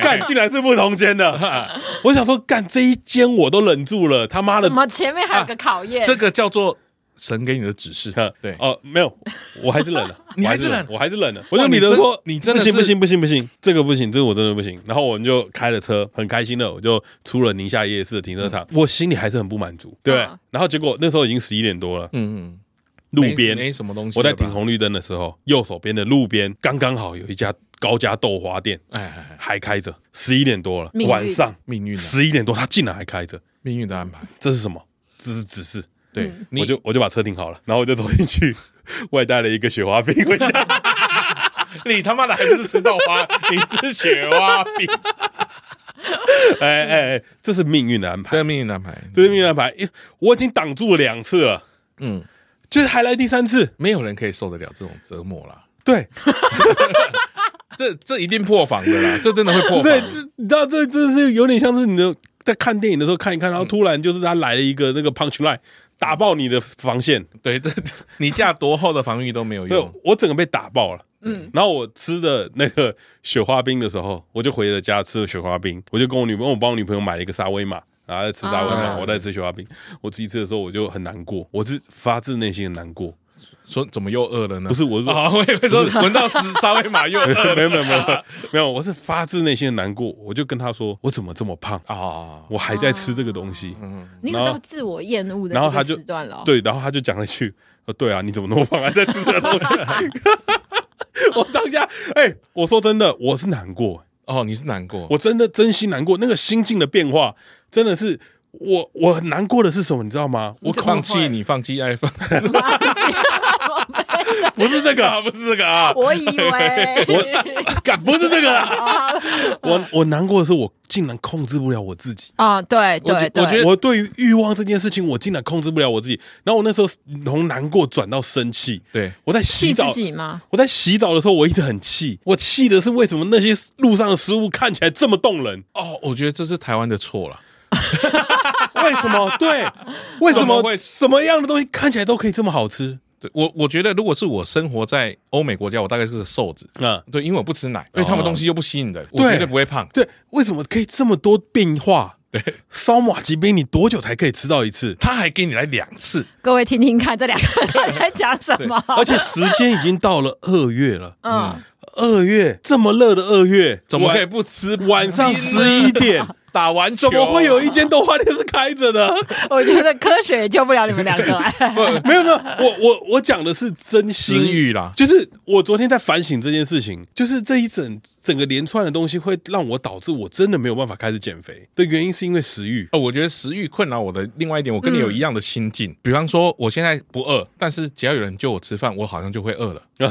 干竟然是不同间的。我想说，干这一间我都忍住了，他妈的，怎么前面还有个考验？这个叫做神给你的指示，对哦，没有，我还是冷了，你还是冷，我还是冷了。我就彼得说，你真的不行，不行，不行，不行，这个不行，这个我真的不行。然后我们就开了车，很开心的，我就出了宁夏夜市的停车场。我心里还是很不满足，对。然后结果那时候已经十一点多了，嗯嗯，路边没什么东西。我在停红绿灯的时候，右手边的路边刚刚好有一家高家豆花店，哎，还开着。十一点多了，晚上命运，十一点多，他竟然还开着，命运的安排，这是什么？这是指示，对，我就我就把车停好了，然后我就走进去，外带了一个雪花冰回家。你他妈的还不是吃豆花，你吃雪花冰？哎哎哎，这是命运的安排，这是命运的安排，这是命运的安排。我已经挡住了两次了，嗯，就是还来第三次，没有人可以受得了这种折磨了。对，这这一定破防的啦，这真的会破防。对，这你知道，这这是有点像是你的。在看电影的时候看一看，然后突然就是他来了一个那个 punch line，打爆你的防线。对对，你架多厚的防御都没有用，我整个被打爆了。嗯，然后我吃的那个雪花冰的时候，我就回了家吃了雪花冰，我就跟我女朋友，我帮我女朋友买了一个沙威玛，然后在吃沙威玛，我在吃雪花冰。我自己吃的时候我就很难过，我是发自内心的难过。说怎么又饿了呢？不是，我是啊，我以为说闻到吃沙威玛又饿，没有没有没有没有，我是发自内心的难过。我就跟他说，我怎么这么胖啊？我还在吃这个东西。嗯，你有到自我厌恶的然后他就对，然后他就讲了一句，呃，对啊，你怎么那么胖，还在吃这个东西？我当下，哎，我说真的，我是难过哦，你是难过，我真的真心难过。那个心境的变化，真的是我我很难过的是什么？你知道吗？我放弃你，放弃爱放。不是这个，不是这个啊！我以为我敢不是这个啊！我我难过的是，我竟然控制不了我自己啊！对对对，我觉得我对于欲望这件事情，我竟然控制不了我自己。然后我那时候从难过转到生气。对，我在洗澡吗？我在洗澡的时候，我一直很气。我气的是为什么那些路上的食物看起来这么动人？哦，我觉得这是台湾的错了。为什么？对，为什么会什么样的东西看起来都可以这么好吃？对我，我觉得如果是我生活在欧美国家，我大概是个瘦子嗯。对，因为我不吃奶，因为他们东西又不吸引人，我绝对不会胖。对，为什么可以这么多变化？对，烧马吉冰，你多久才可以吃到一次？他还给你来两次。各位听听看，这两个人 在讲什么？而且时间已经到了二月了。嗯，二月这么热的二月，怎么可以不吃？晚上十一点。打完怎么会有一间动画店是开着的？我觉得科学也救不了你们两个。没有没有，我我我讲的是真心欲啦。就是我昨天在反省这件事情，就是这一整整个连串的东西会让我导致我真的没有办法开始减肥的原因，是因为食欲。哦，我觉得食欲困扰我的另外一点，我跟你有一样的心境。比方说，我现在不饿，但是只要有人叫我吃饭，我好像就会饿了。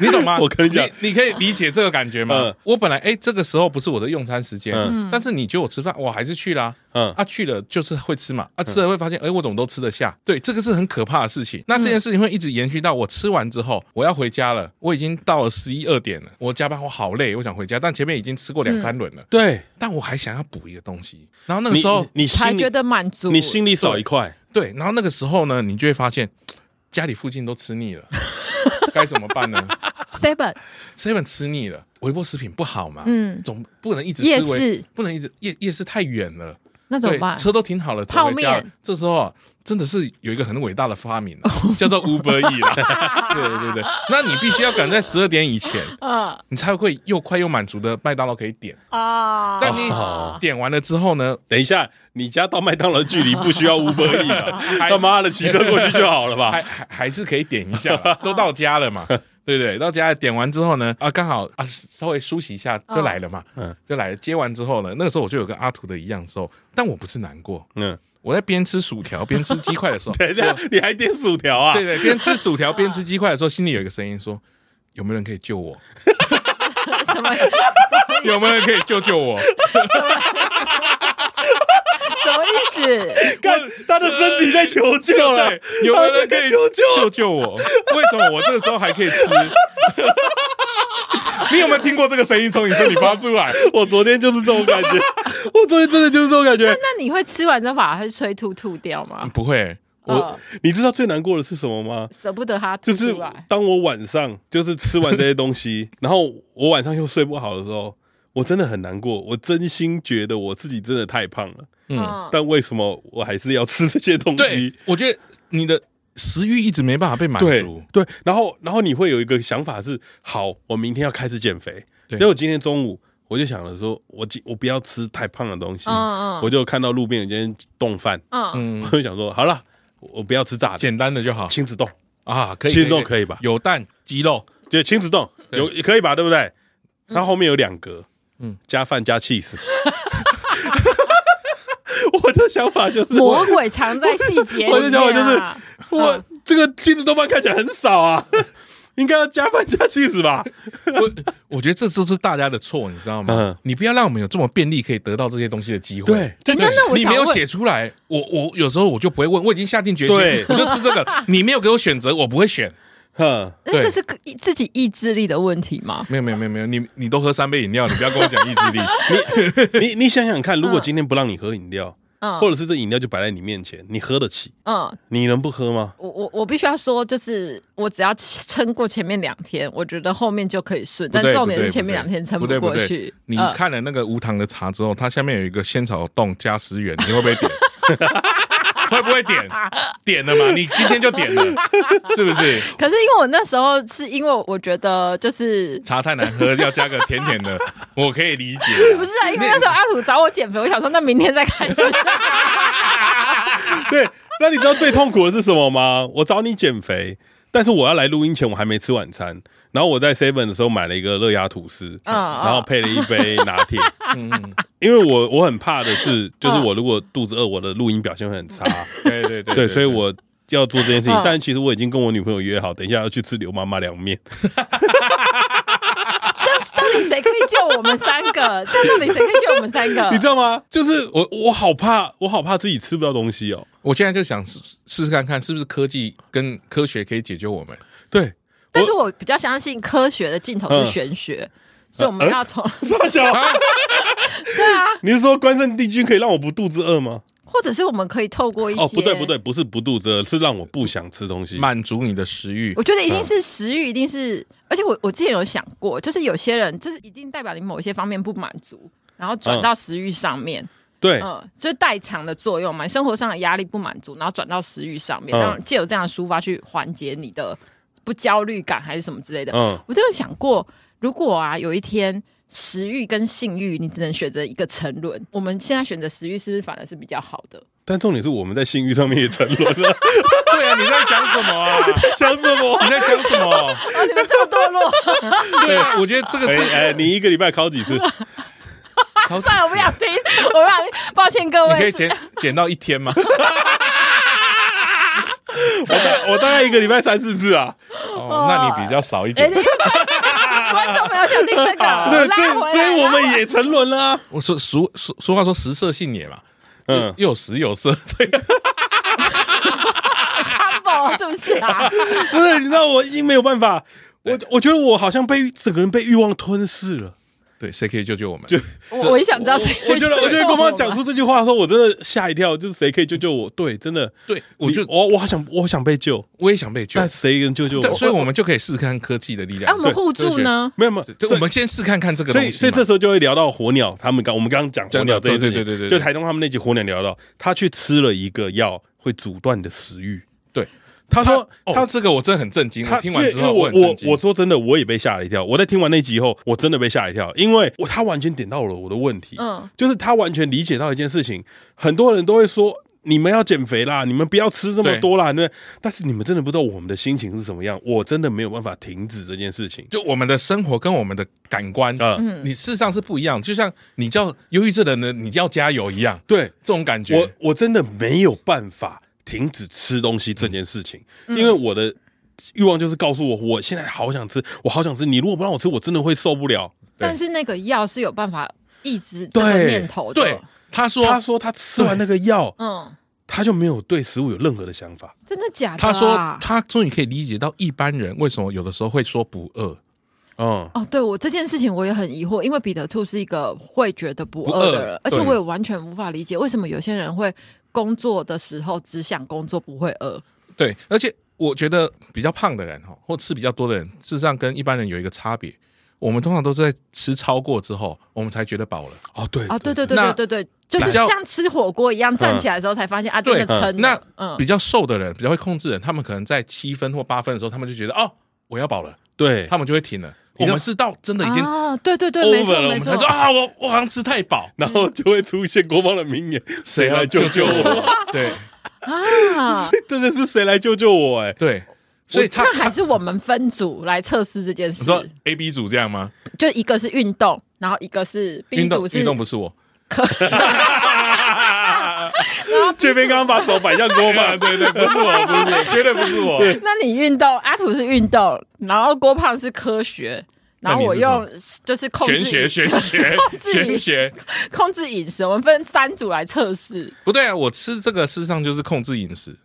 你懂吗？我跟你讲，你可以理解这个感觉吗？我本来哎，这个时候不是我的用餐时间。嗯，但是你叫我吃饭，我还是去啦。嗯，啊去了就是会吃嘛，啊吃了会发现，哎，我怎么都吃得下？对，这个是很可怕的事情。那这件事情会一直延续到我吃完之后，我要回家了。我已经到了十一二点了，我加班我好累，我想回家，但前面已经吃过两三轮了。对，但我还想要补一个东西。然后那个时候你才觉得满足，你心里少一块。对，然后那个时候呢，你就会发现家里附近都吃腻了，该怎么办呢？Seven Seven 吃腻了。微波食品不好嘛？嗯，总不能一直吃夜市，不能一直夜夜市太远了，那怎么办？车都停好了，泡面。这时候真的是有一个很伟大的发明，叫做 Uber Eats。对对对，那你必须要赶在十二点以前，你才会又快又满足的麦当劳可以点啊。但你点完了之后呢？等一下，你家到麦当劳距离不需要 Uber Eats，他妈的骑车过去就好了吧？还还还是可以点一下，都到家了嘛。对对，到家点完之后呢，啊，刚好啊，稍微梳洗一下就来了嘛，嗯，就来了。接完之后呢，那个时候我就有跟阿图的一样时候，但我不是难过，嗯，我在边吃薯条边吃鸡块的时候，对对，你还点薯条啊？对对，边吃薯条 边吃鸡块的时候，心里有一个声音说：有没有人可以救我？什么？有没有人可以救救我？什么意思？看他的身体在求救了，有没有人可以救救救救我？为什么我这个时候还可以吃？你有没有听过这个声音从你身体发出来？我昨天就是这种感觉，我昨天真的就是这种感觉。那那你会吃完之后把它吹吐吐掉吗？不会，我你知道最难过的是什么吗？舍不得它，就是当我晚上就是吃完这些东西，然后我晚上又睡不好的时候。我真的很难过，我真心觉得我自己真的太胖了。嗯，但为什么我还是要吃这些东西？我觉得你的食欲一直没办法被满足。对，然后，然后你会有一个想法是：好，我明天要开始减肥。对，所以我今天中午我就想了说，我我不要吃太胖的东西。嗯嗯，我就看到路边有间冻饭。嗯，我就想说，好了，我不要吃炸的，简单的就好。亲子冻啊，可以，亲子冻可以吧？有蛋、鸡肉，对，亲子冻有也可以吧？对不对？它后面有两格。嗯，加饭加 cheese，我的想法就是魔鬼藏在细节。我的想法就是，我这个亲子丼饭看起来很少啊，应该要加饭加 cheese 吧？我我觉得这都是大家的错，你知道吗？你不要让我们有这么便利可以得到这些东西的机会。对，真的，你没有写出来，我我有时候我就不会问，我已经下定决心，我就吃这个。你没有给我选择，我不会选。哼，那这是自己意志力的问题吗？没有没有没有没有，你你都喝三杯饮料，你不要跟我讲意志力。你你你想想看，如果今天不让你喝饮料，嗯，或者是这饮料就摆在你面前，你喝得起？嗯，你能不喝吗？我我我必须要说，就是我只要撑过前面两天，我觉得后面就可以顺。但重点是前面两天撑不过去。你看了那个无糖的茶之后，它下面有一个仙草冻加十元，你会不会点？会不会点？点了嘛？你今天就点了，是不是？可是因为我那时候是因为我觉得就是茶太难喝，要加个甜甜的，我可以理解。不是啊，因为那时候阿土找我减肥，我想说那明天再看。对，那你知道最痛苦的是什么吗？我找你减肥，但是我要来录音前我还没吃晚餐。然后我在 Seven 的时候买了一个热压吐司，然后配了一杯拿铁。嗯，因为我我很怕的是，就是我如果肚子饿，我的录音表现会很差。对对对，对，所以我要做这件事情，但其实我已经跟我女朋友约好，等一下要去吃刘妈妈凉面。到底谁可以救我们三个？这到底谁可以救我们三个？你知道吗？就是我，我好怕，我好怕自己吃不到东西哦。我现在就想试试看看，是不是科技跟科学可以解救我们？对，但是我比较相信科学的尽头是玄学，嗯、所以我们要从 大小。对啊，你是说关圣帝君可以让我不肚子饿吗？或者是我们可以透过一些……哦，不对不对，不是不肚子饿，是让我不想吃东西，满足你的食欲。我觉得一定是食欲，一定是。而且我我之前有想过，就是有些人，就是一定代表你某一些方面不满足，然后转到食欲上面。对，嗯，就是代偿的作用嘛，生活上的压力不满足，然后转到食欲上面，然后借由这样的抒发去缓解你的不焦虑感，还是什么之类的。嗯，我就有想过，如果啊有一天。食欲跟性欲，你只能选择一个沉沦。我们现在选择食欲，是不是反而是比较好的？但重点是我们在性欲上面也沉沦了。对啊，你在讲什么啊？讲什么？你在讲什么？啊，你们这么堕落？对，我觉得这个是……哎、欸，你一个礼拜考几次？算了，我不想听，我不想听。抱歉各位，你可以减减到一天吗？我大我大概一个礼拜三四次啊。哦，那你比较少一点。欸 观众没有想听这个，对，所以所以我们也沉沦了。我说俗俗俗话说食色性也嘛，嗯，又有食有色，对。看不，是不是啊？不是，你知道我已经没有办法，我我觉得我好像被整个人被欲望吞噬了。对，谁可以救救我们？就我也想知道谁。我觉得，我觉得光光讲出这句话的时候，我真的吓一跳。就是谁可以救救我？对，真的，对，我就我我好想，我想被救，我也想被救。但谁能救救我？所以我们就可以试试看科技的力量。那我们互助呢？没有没有，我们先试看看这个东西。所以所以这时候就会聊到火鸟，他们刚我们刚刚讲火鸟这件事情，对对对对，就台东他们那集火鸟聊到，他去吃了一个药，会阻断你的食欲。对。他说：“他这个我真的很震惊。他听完之后，我我我说真的，我也被吓了一跳。我在听完那集以后，我真的被吓一跳，因为我他完全点到了我的问题。嗯，就是他完全理解到一件事情。很多人都会说，你们要减肥啦，你们不要吃这么多啦。对，但是你们真的不知道我们的心情是什么样。我真的没有办法停止这件事情。就我们的生活跟我们的感官，嗯，你事实上是不一样。就像你叫忧郁症的人，你就要加油一样。对，这种感觉，我我真的没有办法。”停止吃东西这件事情，因为我的欲望就是告诉我，我现在好想吃，我好想吃。你如果不让我吃，我真的会受不了。但是那个药是有办法抑制这个念头的。对，他说，他说他吃完那个药，嗯，他就没有对食物有任何的想法。真的假的？他说他终于可以理解到一般人为什么有的时候会说不饿。嗯，哦，对我这件事情我也很疑惑，因为彼得兔是一个会觉得不饿的人，而且我也完全无法理解为什么有些人会。工作的时候只想工作，不会饿。对，而且我觉得比较胖的人哈，或吃比较多的人，事实上跟一般人有一个差别。我们通常都是在吃超过之后，我们才觉得饱了。哦，对，啊，对对对对对对，就是像吃火锅一样，站起来的时候才发现啊，真的撑。那嗯，比较瘦的人，比较会控制人，他们可能在七分或八分的时候，他们就觉得哦，我要饱了，对他们就会停了。我们是到真的已经啊，对对对，没错没错，啊，我我好像吃太饱，然后就会出现国芳的名言：“谁来救救我？” 对啊，真的是谁来救救我？哎，对，所以他那还是我们分组来测试这件事。你说 A、B 组这样吗？就一个是运动，然后一个是 B 组，运动不是我。然后 这边刚刚把手摆向郭胖，对对，不是我，不是，绝对不是我。那你运动，阿土是运动，然后郭胖是科学，然后我用就是控制玄学，玄学，玄学，控制饮食。我们分三组来测试。不对啊，我吃这个事实上就是控制饮食。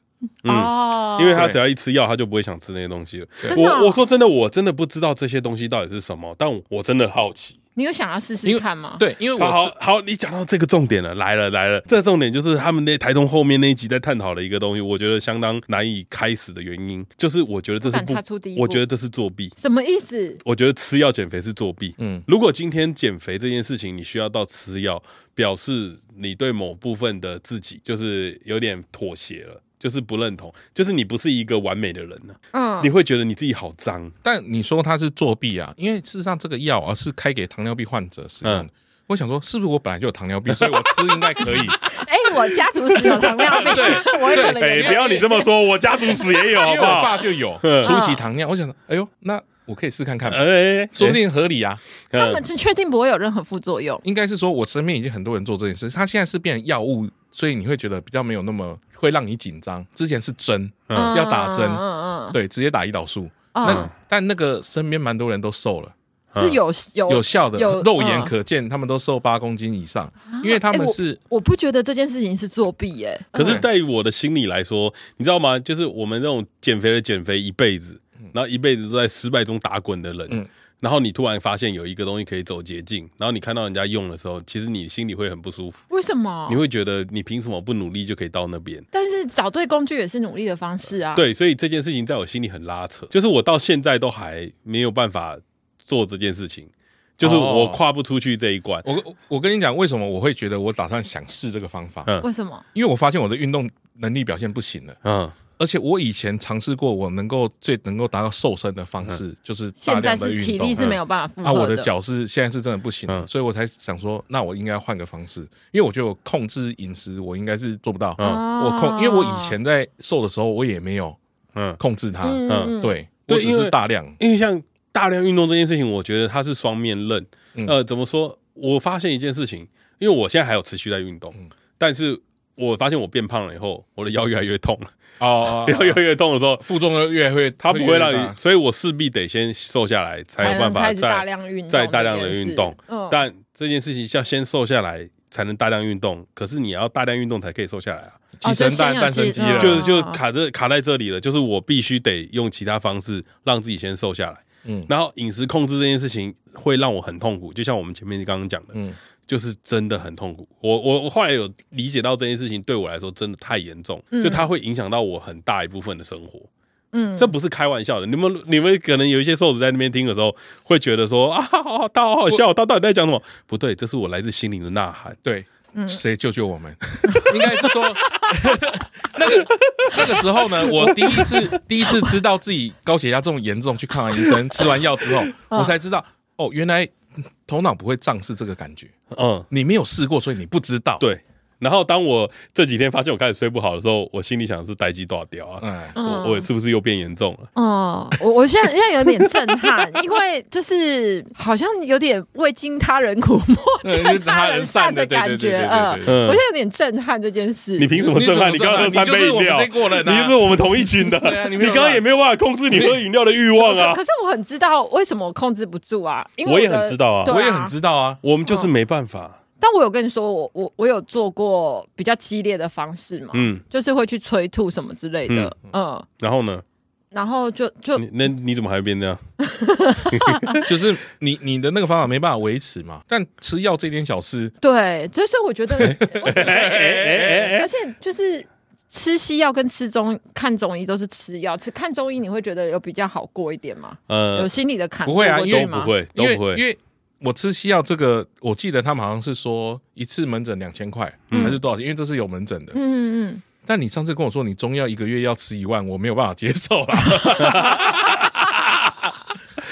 嗯，因为他只要一吃药，他就不会想吃那些东西了。我我说真的，我真的不知道这些东西到底是什么，但我真的好奇。你有想要试试看吗？对，因为我好好，你讲到这个重点了，来了来了，这个重点就是他们那台中后面那一集在探讨的一个东西，我觉得相当难以开始的原因，就是我觉得这是不，我觉得这是作弊。什么意思？我觉得吃药减肥是作弊。嗯，如果今天减肥这件事情你需要到吃药，表示你对某部分的自己就是有点妥协了。就是不认同，就是你不是一个完美的人呢、啊。嗯，你会觉得你自己好脏。但你说他是作弊啊？因为事实上这个药而是开给糖尿病患者使用。嗯，我想说，是不是我本来就有糖尿病，所以我吃应该可以？哎、欸，我家族史有糖尿病，对，我也可能。哎，不要你这么说，我家族史也有，好不好？我爸就有初期糖尿。我想说，哎呦，那我可以试看看，哎，说不定合理啊。他们是确定不会有任何副作用？应该是说，我身边已经很多人做这件事，他现在是变成药物。所以你会觉得比较没有那么会让你紧张。之前是针，嗯，要打针，嗯嗯，对，直接打胰岛素。那但那个身边蛮多人都瘦了。是有有有效的，有肉眼可见，他们都瘦八公斤以上，因为他们是我不觉得这件事情是作弊耶。可是对于我的心理来说，你知道吗？就是我们这种减肥的减肥一辈子，然后一辈子都在失败中打滚的人，然后你突然发现有一个东西可以走捷径，然后你看到人家用的时候，其实你心里会很不舒服。为什么？你会觉得你凭什么不努力就可以到那边？但是找对工具也是努力的方式啊。对，所以这件事情在我心里很拉扯，就是我到现在都还没有办法做这件事情。就是我跨不出去这一关。我我跟你讲，为什么我会觉得我打算想试这个方法？为什么？因为我发现我的运动能力表现不行了。嗯，而且我以前尝试过，我能够最能够达到瘦身的方式，就是大量的运动。现在是体力是没有办法负荷的。啊，我的脚是现在是真的不行了，所以我才想说，那我应该换个方式。因为我觉得我控制饮食，我应该是做不到。嗯，我控，因为我以前在瘦的时候，我也没有嗯控制它。嗯，对，我只是大量，因为像。大量运动这件事情，我觉得它是双面刃。呃，怎么说？我发现一件事情，因为我现在还有持续在运动，但是我发现我变胖了以后，我的腰越来越痛了。哦，腰越来越痛的时候，负重又越来越，它不会让你，所以我势必得先瘦下来，才有办法再大量运再大量的运动。但这件事情要先瘦下来才能大量运动，可是你要大量运动才可以瘦下来啊。鸡生蛋，蛋生鸡了，就是就卡这卡在这里了。就是我必须得用其他方式让自己先瘦下来。嗯，然后饮食控制这件事情会让我很痛苦，就像我们前面刚刚讲的，嗯，就是真的很痛苦。我我我后来有理解到这件事情对我来说真的太严重，就它会影响到我很大一部分的生活，嗯，这不是开玩笑的。你们你们可能有一些瘦子在那边听的时候会觉得说 啊，他好好笑，他到底在讲什么？不对，这是我来自心灵的呐喊。对，谁救救我们？应该是说。那个那个时候呢，我第一次第一次知道自己高血压这么严重，去看完医生，吃完药之后，我才知道哦，原来头脑不会胀是这个感觉。嗯，你没有试过，所以你不知道。对。然后当我这几天发现我开始睡不好的时候，我心里想的是呆鸡多少掉啊？嗯，我我是不是又变严重了？哦，我我现在现在有点震撼，因为就是好像有点未经他人苦，莫 劝他人善的感觉。嗯，我现在有点震撼这件事。你凭什么震撼？你刚刚喝三杯饮料，你是我们同一群的。你刚刚也没有办法控制你喝饮料的欲望啊。可是我很知道为什么我控制不住啊，因为我也很知道啊，我也很知道啊，我们就是没办法。但我有跟你说，我我我有做过比较激烈的方式嘛，嗯，就是会去催吐什么之类的，嗯，然后呢？然后就就那你怎么还会变这样？就是你你的那个方法没办法维持嘛。但吃药这点小事，对，所以我觉得，而且就是吃西药跟吃中看中医都是吃药，吃看中医你会觉得有比较好过一点吗？呃，有心理的坎不会啊，因为不会，都不会，因为。我吃西药这个，我记得他们好像是说一次门诊两千块，还是多少钱？因为这是有门诊的。嗯嗯嗯。但你上次跟我说你中药一个月要吃一万，我没有办法接受啦。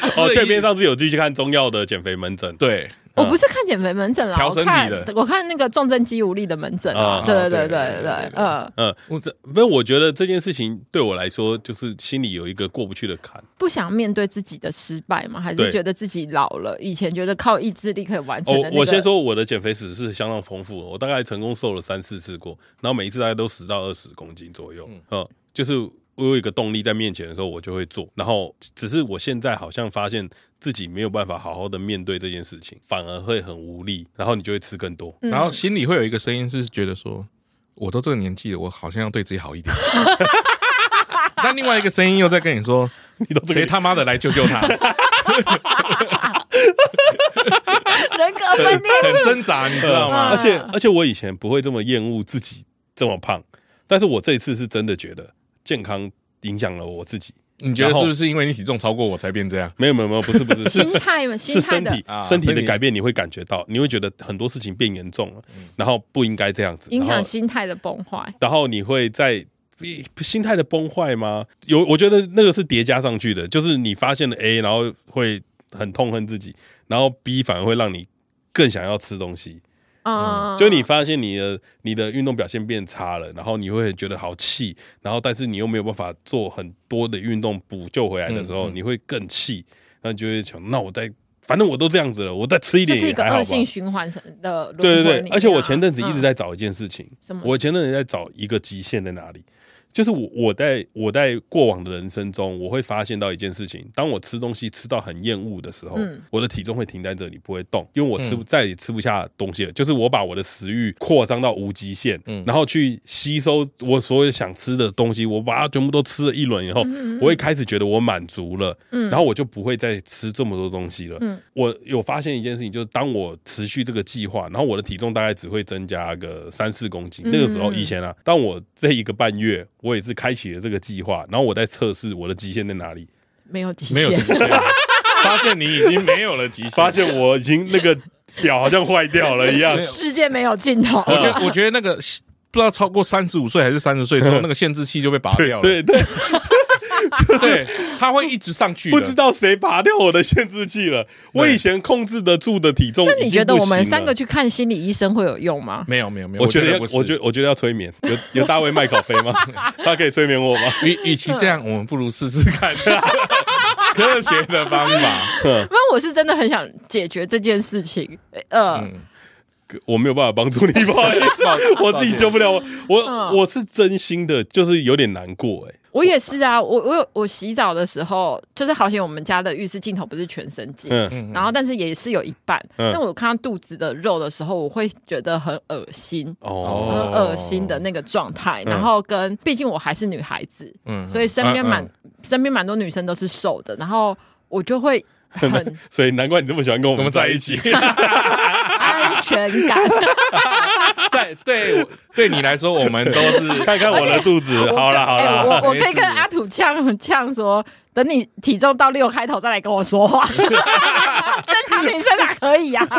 哦，这边上次有继续看中药的减肥门诊，对。我不是看减肥门诊啦，调身体的。我看那个重症肌无力的门诊啊，对对对对对，嗯嗯，我这不是，我觉得这件事情对我来说，就是心里有一个过不去的坎，不想面对自己的失败吗？还是觉得自己老了？以前觉得靠意志力可以完成的。我先说我的减肥史是相当丰富的，我大概成功瘦了三四次过，然后每一次大概都十到二十公斤左右，嗯，就是。我有一个动力在面前的时候，我就会做。然后，只是我现在好像发现自己没有办法好好的面对这件事情，反而会很无力。然后你就会吃更多，然后心里会有一个声音是觉得说，我都这个年纪了，我好像要对自己好一点。但另外一个声音又在跟你说，你都谁他妈的来救救他？人格分裂，很挣扎，你知道吗？而且，而且我以前不会这么厌恶自己这么胖，但是我这一次是真的觉得。健康影响了我自己，你觉得是不是因为你体重超过我才变这样？没有没有没有，不是不是，心态嘛，是身体身体的改变，你会感觉到，你会觉得很多事情变严重了，然后不应该这样子，影响心态的崩坏。然后你会在心态的崩坏吗？有，我觉得那个是叠加上去的，就是你发现了 A，然后会很痛恨自己，然后 B 反而会让你更想要吃东西。嗯，就你发现你的你的运动表现变差了，然后你会觉得好气，然后但是你又没有办法做很多的运动补救回来的时候，你会更气，那你就会想，那我再反正我都这样子了，我再吃一点也还好吧。是一个恶性循环的。对对对，而且我前阵子一直在找一件事情，嗯、我前阵子在找一个极限在哪里。就是我我在我在过往的人生中，我会发现到一件事情：当我吃东西吃到很厌恶的时候，嗯、我的体重会停在这里不会动，因为我吃再也吃不下东西了。就是我把我的食欲扩张到无极限，嗯、然后去吸收我所有想吃的东西，我把它全部都吃了一轮以后，嗯、我会开始觉得我满足了，嗯、然后我就不会再吃这么多东西了。嗯、我有发现一件事情，就是当我持续这个计划，然后我的体重大概只会增加个三四公斤。嗯、那个时候以前啊，当我这一个半月。我也是开启了这个计划，然后我在测试我的极限在哪里。没有极限，没有极限，发现你已经没有了极限，发现我已经那个表好像坏掉了一样，世界没有尽头。我觉得，我觉得那个不知道超过三十五岁还是三十岁之后，那个限制器就被拔掉了。对对。对 对，他会一直上去。不知道谁拔掉我的限制器了。我以前控制得住的体重，那你觉得我们三个去看心理医生会有用吗？没有，没有，没有。我觉得，我觉得，我觉得要催眠。有有大卫麦考菲吗？他可以催眠我吗？与与其这样，我们不如试试看 科学的方法。因为我是真的很想解决这件事情。呃，我没有办法帮助你，不好意思，我自己救不了我。我我是真心的，就是有点难过哎。我也是啊，我我有我洗澡的时候，就是好险我们家的浴室镜头不是全身镜，嗯、然后但是也是有一半。那、嗯、我看到肚子的肉的时候，我会觉得很恶心，哦、很恶心的那个状态。嗯、然后跟毕竟我还是女孩子，嗯、所以身边蛮、嗯。嗯、身边蛮多女生都是瘦的，然后我就会很，所以难怪你这么喜欢跟我们在一起。安全感，在对 对你来说，我们都是看看我的肚子。好了好了，我我可以跟阿土呛呛说，等你体重到六开头再来跟我说话。正常女生哪可以呀？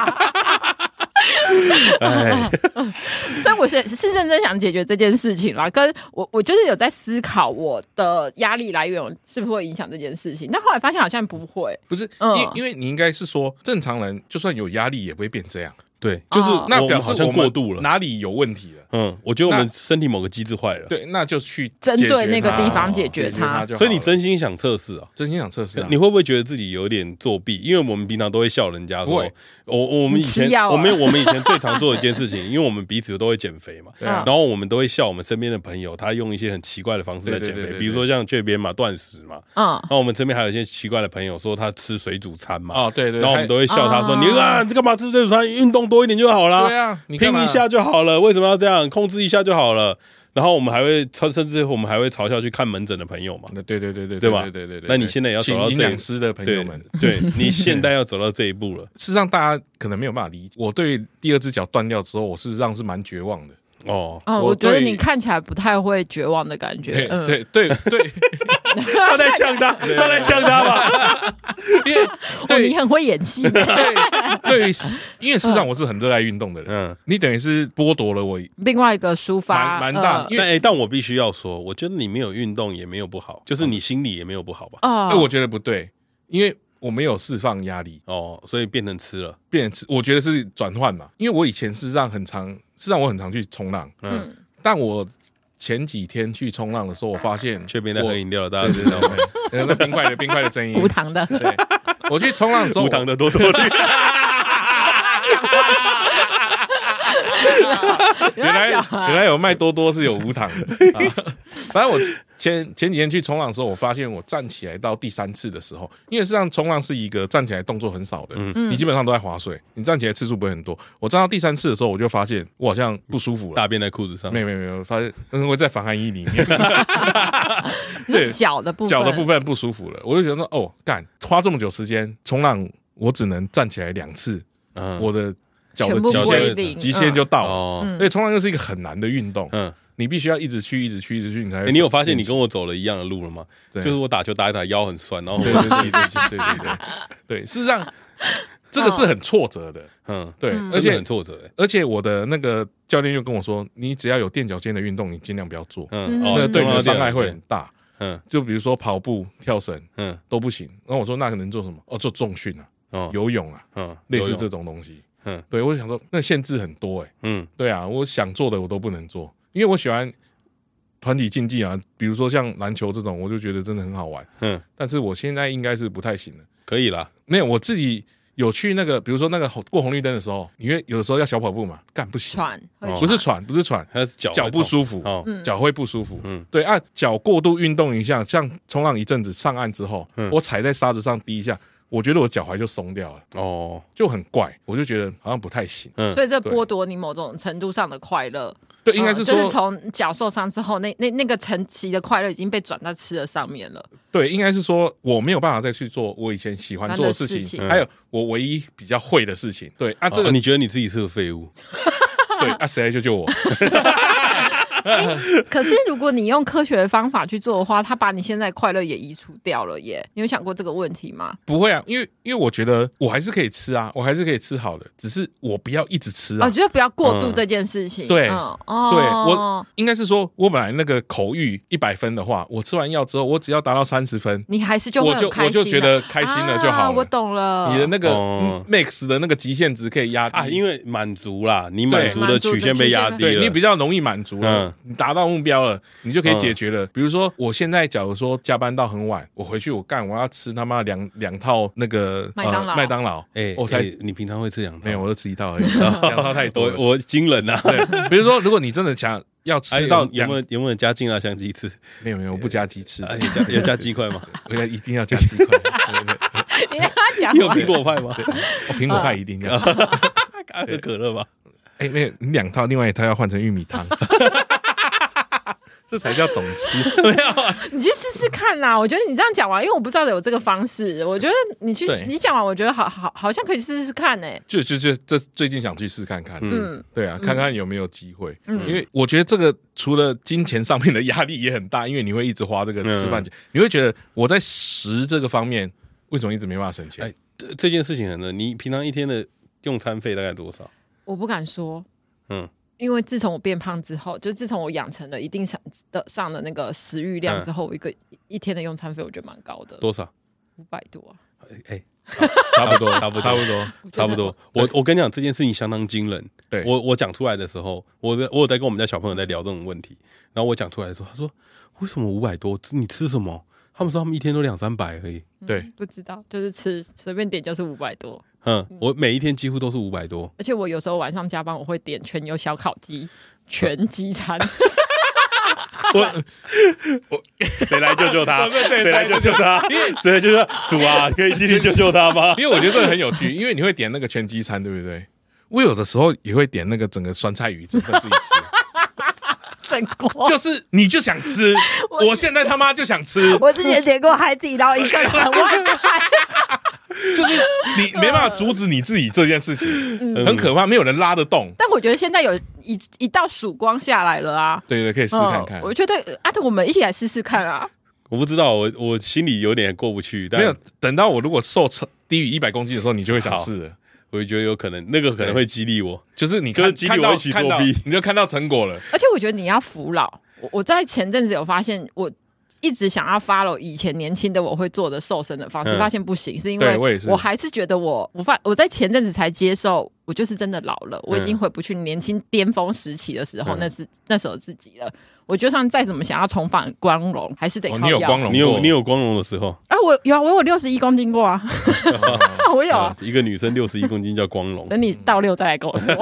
但我是是认真想解决这件事情啦。跟我我就是有在思考我的压力来源是不是会影响这件事情，但后来发现好像不会。不是，因因为你应该是说，正常人就算有压力也不会变这样。对，就是那表示好像过度了，哪里有问题了？嗯，我觉得我们身体某个机制坏了。对，那就去针对那个地方解决它。所以你真心想测试啊？真心想测试啊？你会不会觉得自己有点作弊？因为我们平常都会笑人家说，我我们以前我们我们以前最常做的一件事情，因为我们彼此都会减肥嘛，然后我们都会笑我们身边的朋友，他用一些很奇怪的方式在减肥，比如说像这边嘛，断食嘛，嗯，然后我们身边还有一些奇怪的朋友说他吃水煮餐嘛，哦对对，然后我们都会笑他说你啊，你干嘛吃水煮餐？运动多一点就好啦。对啊，你拼一下就好了，为什么要这样？控制一下就好了。然后我们还会甚至我们还会嘲笑去看门诊的朋友嘛？对对对对，对吧？对对对对。那你现在也要走到这营养师的朋友们，对 你现在要走到这一步了。事实上，大家可能没有办法理解，我对第二只脚断掉之后，我事实上是蛮绝望的。哦哦，我觉得你看起来不太会绝望的感觉。对对对，他在呛他，他在呛他吧？因为对你很会演戏。对，对，因为事实上我是很热爱运动的人。嗯，你等于是剥夺了我另外一个抒发，蛮大。但哎，但我必须要说，我觉得你没有运动也没有不好，就是你心里也没有不好吧？哦，哎，我觉得不对，因为我没有释放压力哦，所以变成吃了，变成吃。我觉得是转换嘛，因为我以前事实上很常。是让我很常去冲浪，嗯，但我前几天去冲浪的时候，我发现却没在喝饮料，大家知道吗？那冰块的 冰块的声音，无糖的。对，我去冲浪的时候，无糖的多多绿。原来原来有卖多多是有无糖的，反正我。前前几天去冲浪的时候，我发现我站起来到第三次的时候，因为实际上冲浪是一个站起来动作很少的，嗯，你基本上都在划水，你站起来次数不会很多。我站到第三次的时候，我就发现我好像不舒服了，大便在裤子上，没有没有没有，发现我在防寒衣里面，对，脚的部分，脚的部分不舒服了，我就觉得说，哦，干，花这么久时间冲浪，我只能站起来两次，嗯，我的脚的极限极限就到了，所以冲浪又是一个很难的运动，嗯。你必须要一直去，一直去，一直去，你才。你有发现你跟我走了一样的路了吗？就是我打球打一打腰很酸，然后对对对对对对对，事实上这个是很挫折的，嗯，对，而且很挫折，而且我的那个教练又跟我说，你只要有垫脚尖的运动，你尽量不要做，嗯，那对你的伤害会很大，嗯，就比如说跑步、跳绳，嗯，都不行。然后我说那个能做什么？哦，做重训啊，哦，游泳啊，嗯，类似这种东西，嗯，对，我就想说那限制很多，哎，嗯，对啊，我想做的我都不能做。因为我喜欢团体竞技啊，比如说像篮球这种，我就觉得真的很好玩。嗯，但是我现在应该是不太行了。可以啦，没有我自己有去那个，比如说那个过红绿灯的时候，因为有的时候要小跑步嘛，干不行，喘，不是喘，不是喘，还是脚脚不舒服，脚会不舒服。嗯，对，按脚过度运动一下，像冲浪一阵子上岸之后，我踩在沙子上滴一下，我觉得我脚踝就松掉了，哦，就很怪，我就觉得好像不太行。嗯，所以这剥夺你某种程度上的快乐。对，应该是说，就是从脚受伤之后，那那那个层级的快乐已经被转到吃的上面了。对，应该是说我没有办法再去做我以前喜欢做的事情，还有我唯一比较会的事情。对啊，这个你觉得你自己是个废物？对啊，谁来救救我？欸、可是如果你用科学的方法去做的话，他把你现在快乐也移除掉了耶。你有想过这个问题吗？不会啊，因为因为我觉得我还是可以吃啊，我还是可以吃好的，只是我不要一直吃啊。我、哦、觉得不要过度这件事情。嗯、对，嗯、哦，对我应该是说，我本来那个口欲一百分的话，我吃完药之后，我只要达到三十分，你还是就会我就我就觉得开心了就好了。啊、我懂了，你的那个 max 的那个极限值可以压低、啊，因为满足啦，你满足的曲线被压低了，对你比较容易满足了，嗯、你达到目标。了，你就可以解决了。比如说，我现在假如说加班到很晚，我回去我干，我要吃他妈两两套那个麦当劳。麦当劳，哎，我才你平常会吃两套？没有，我就吃一套而已。两套太多，我惊人呐。对，比如说，如果你真的想要吃到，有没有有没有加劲辣香鸡翅？没有没有，我不加鸡翅，要加鸡块吗？我要一定要加鸡块。你讲，有苹果派吗？我苹果派一定要。喝可乐吧。哎，没有，你两套，另外一套要换成玉米汤。这才叫懂吃，没有？你去试试看啦！我觉得你这样讲完，因为我不知道有这个方式，我觉得你去你讲完，我觉得好好好像可以试试看呢。就就就这最近想去试看看，嗯，对啊，看看有没有机会。嗯，因为我觉得这个除了金钱上面的压力也很大，因为你会一直花这个吃饭钱，你会觉得我在食这个方面为什么一直没办法省钱？哎，这这件事情很呢，你平常一天的用餐费大概多少？我不敢说，嗯。因为自从我变胖之后，就自从我养成了一定上的上的那个食欲量之后，一个一天的用餐费我觉得蛮高的。多少？五百多。哎，差不多，差不多，差不多，差不多。我我跟你讲，这件事情相当惊人。对我我讲出来的时候，我我有在跟我们家小朋友在聊这种问题，然后我讲出来的时候，他说：“为什么五百多？你吃什么？”他们说他们一天都两三百而已。对，不知道，就是吃随便点就是五百多。嗯，我每一天几乎都是五百多，而且我有时候晚上加班，我会点全油小烤鸡，全鸡餐。我我谁来救救他？谁来救救他？谁来救救他？主啊，可以请你救救他吗？因为我觉得这个很有趣，因为你会点那个全鸡餐，对不对？我有的时候也会点那个整个酸菜鱼，整个自己吃，整锅就是你就想吃，我现在他妈就想吃。我之前点过海底捞一个人外卖。就是你没办法阻止你自己这件事情，很可怕，没有人拉得动。但我觉得现在有一一道曙光下来了啊！对对，可以试试看看。我觉得阿特，我们一起来试试看啊！我不知道，我我心里有点过不去。但没有等到我如果瘦成低于一百公斤的时候，你就会想试了。我就觉得有可能，那个可能会激励我，就是你就是激励我一起作弊，你就看到成果了。而且我觉得你要服老。我我在前阵子有发现我。一直想要 follow 以前年轻的我会做的瘦身的方式，发现不行，是因为我还是觉得我我发我在前阵子才接受，我就是真的老了，我已经回不去年轻巅峰时期的时候，那是那时候自己了。我就算再怎么想要重返光荣，还是得靠药。你有光荣，你有你有光荣的时候啊？我有啊，我有六十一公斤过啊，我有啊。一个女生六十一公斤叫光荣，等你到六再来跟我说。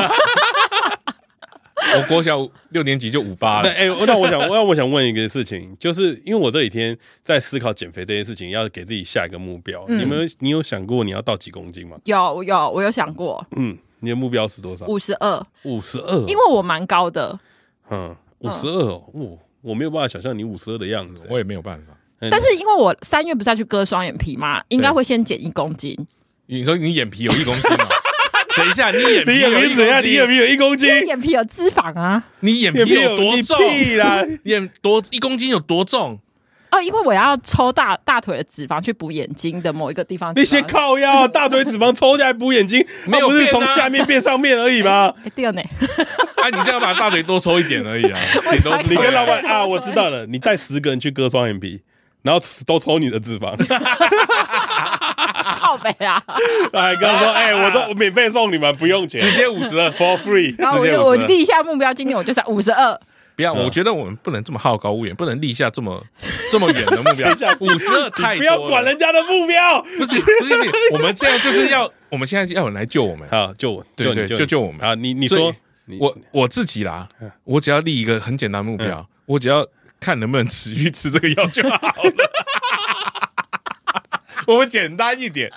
我国小六年级就五八了。哎，那我想，我我想问一个事情，就是因为我这几天在思考减肥这件事情，要给自己下一个目标。你们，你有想过你要到几公斤吗？有，有，我有想过。嗯，你的目标是多少？五十二。五十二。因为我蛮高的。嗯，五十二哦，我我没有办法想象你五十二的样子，我也没有办法。但是因为我三月不是要去割双眼皮吗？应该会先减一公斤。你说你眼皮有一公斤吗？等一下，你眼皮有一怎样？你眼皮有一公斤？眼皮有脂肪啊！你眼皮有多重啦？眼多一公斤有多重？哦，因为我要抽大大腿的脂肪去补眼睛的某一个地方。那些靠腰大腿脂肪抽下来补眼睛，没有不是从下面变上面而已吗？对呢。哎，你这样把大腿多抽一点而已啊！你跟老板啊，我知道了，你带十个人去割双眼皮，然后都抽你的脂肪。靠北啊！哎，刚刚说，哎，我都 免费送你们，不用钱，直接五十二，for free。然后我就我立下目标，今年我就是五十二。不要，我觉得我们不能这么好高骛远，不能立下这么这么远的目标。五十二太多，不要管人家的目标，不是不是，我们现在就是要，我们现在要有人来救我们啊，救我，对对，救救我们啊！你你说，我我自己啦，我只要立一个很简单的目标，我只要看能不能持续吃这个药就好了。我们简单一点，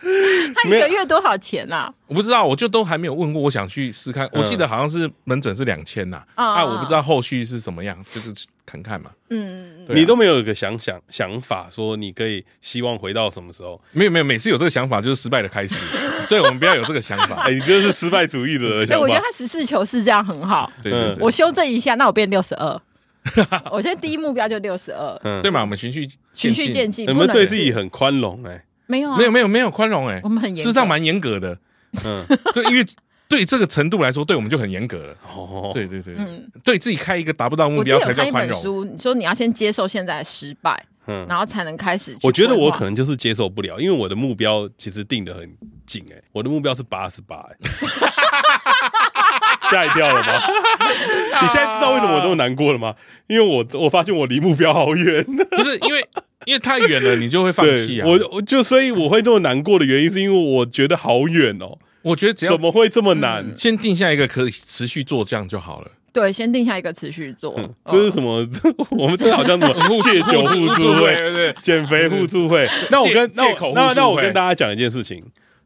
他一个月多少钱啊？我不知道，我就都还没有问过。我想去试看，我记得好像是门诊是两千呐，啊，我不知道后续是什么样，就是看看嘛。嗯，你都没有一个想想想法，说你可以希望回到什么时候？没有没有，每次有这个想法就是失败的开始，所以我们不要有这个想法。哎，你这是失败主义的想法。我觉得他实事求是这样很好。对，我修正一下，那我变六十二。我现在第一目标就六十二，嗯，对嘛？我们循序循序渐进，你们对自己很宽容哎。没有，没有，没有，没有宽容哎，我们很严，事实上蛮严格的，嗯，对，因为对这个程度来说，对我们就很严格了。哦，对对对，嗯，对自己开一个达不到目标才叫宽容。书你说你要先接受现在的失败，嗯，然后才能开始。我觉得我可能就是接受不了，因为我的目标其实定的很紧哎，我的目标是八十八哎，吓一跳了吗？你现在知道为什么我这么难过了吗？因为我我发现我离目标好远，不是因为。因为太远了，你就会放弃啊！我我就所以我会这么难过的原因，是因为我觉得好远哦。我觉得只要怎么会这么难？先定下一个可以持续做这样就好了。对，先定下一个持续做。这是什么？我们这好像什么戒酒互助会，对减肥互助会。那我跟那那那我跟大家讲一件事情。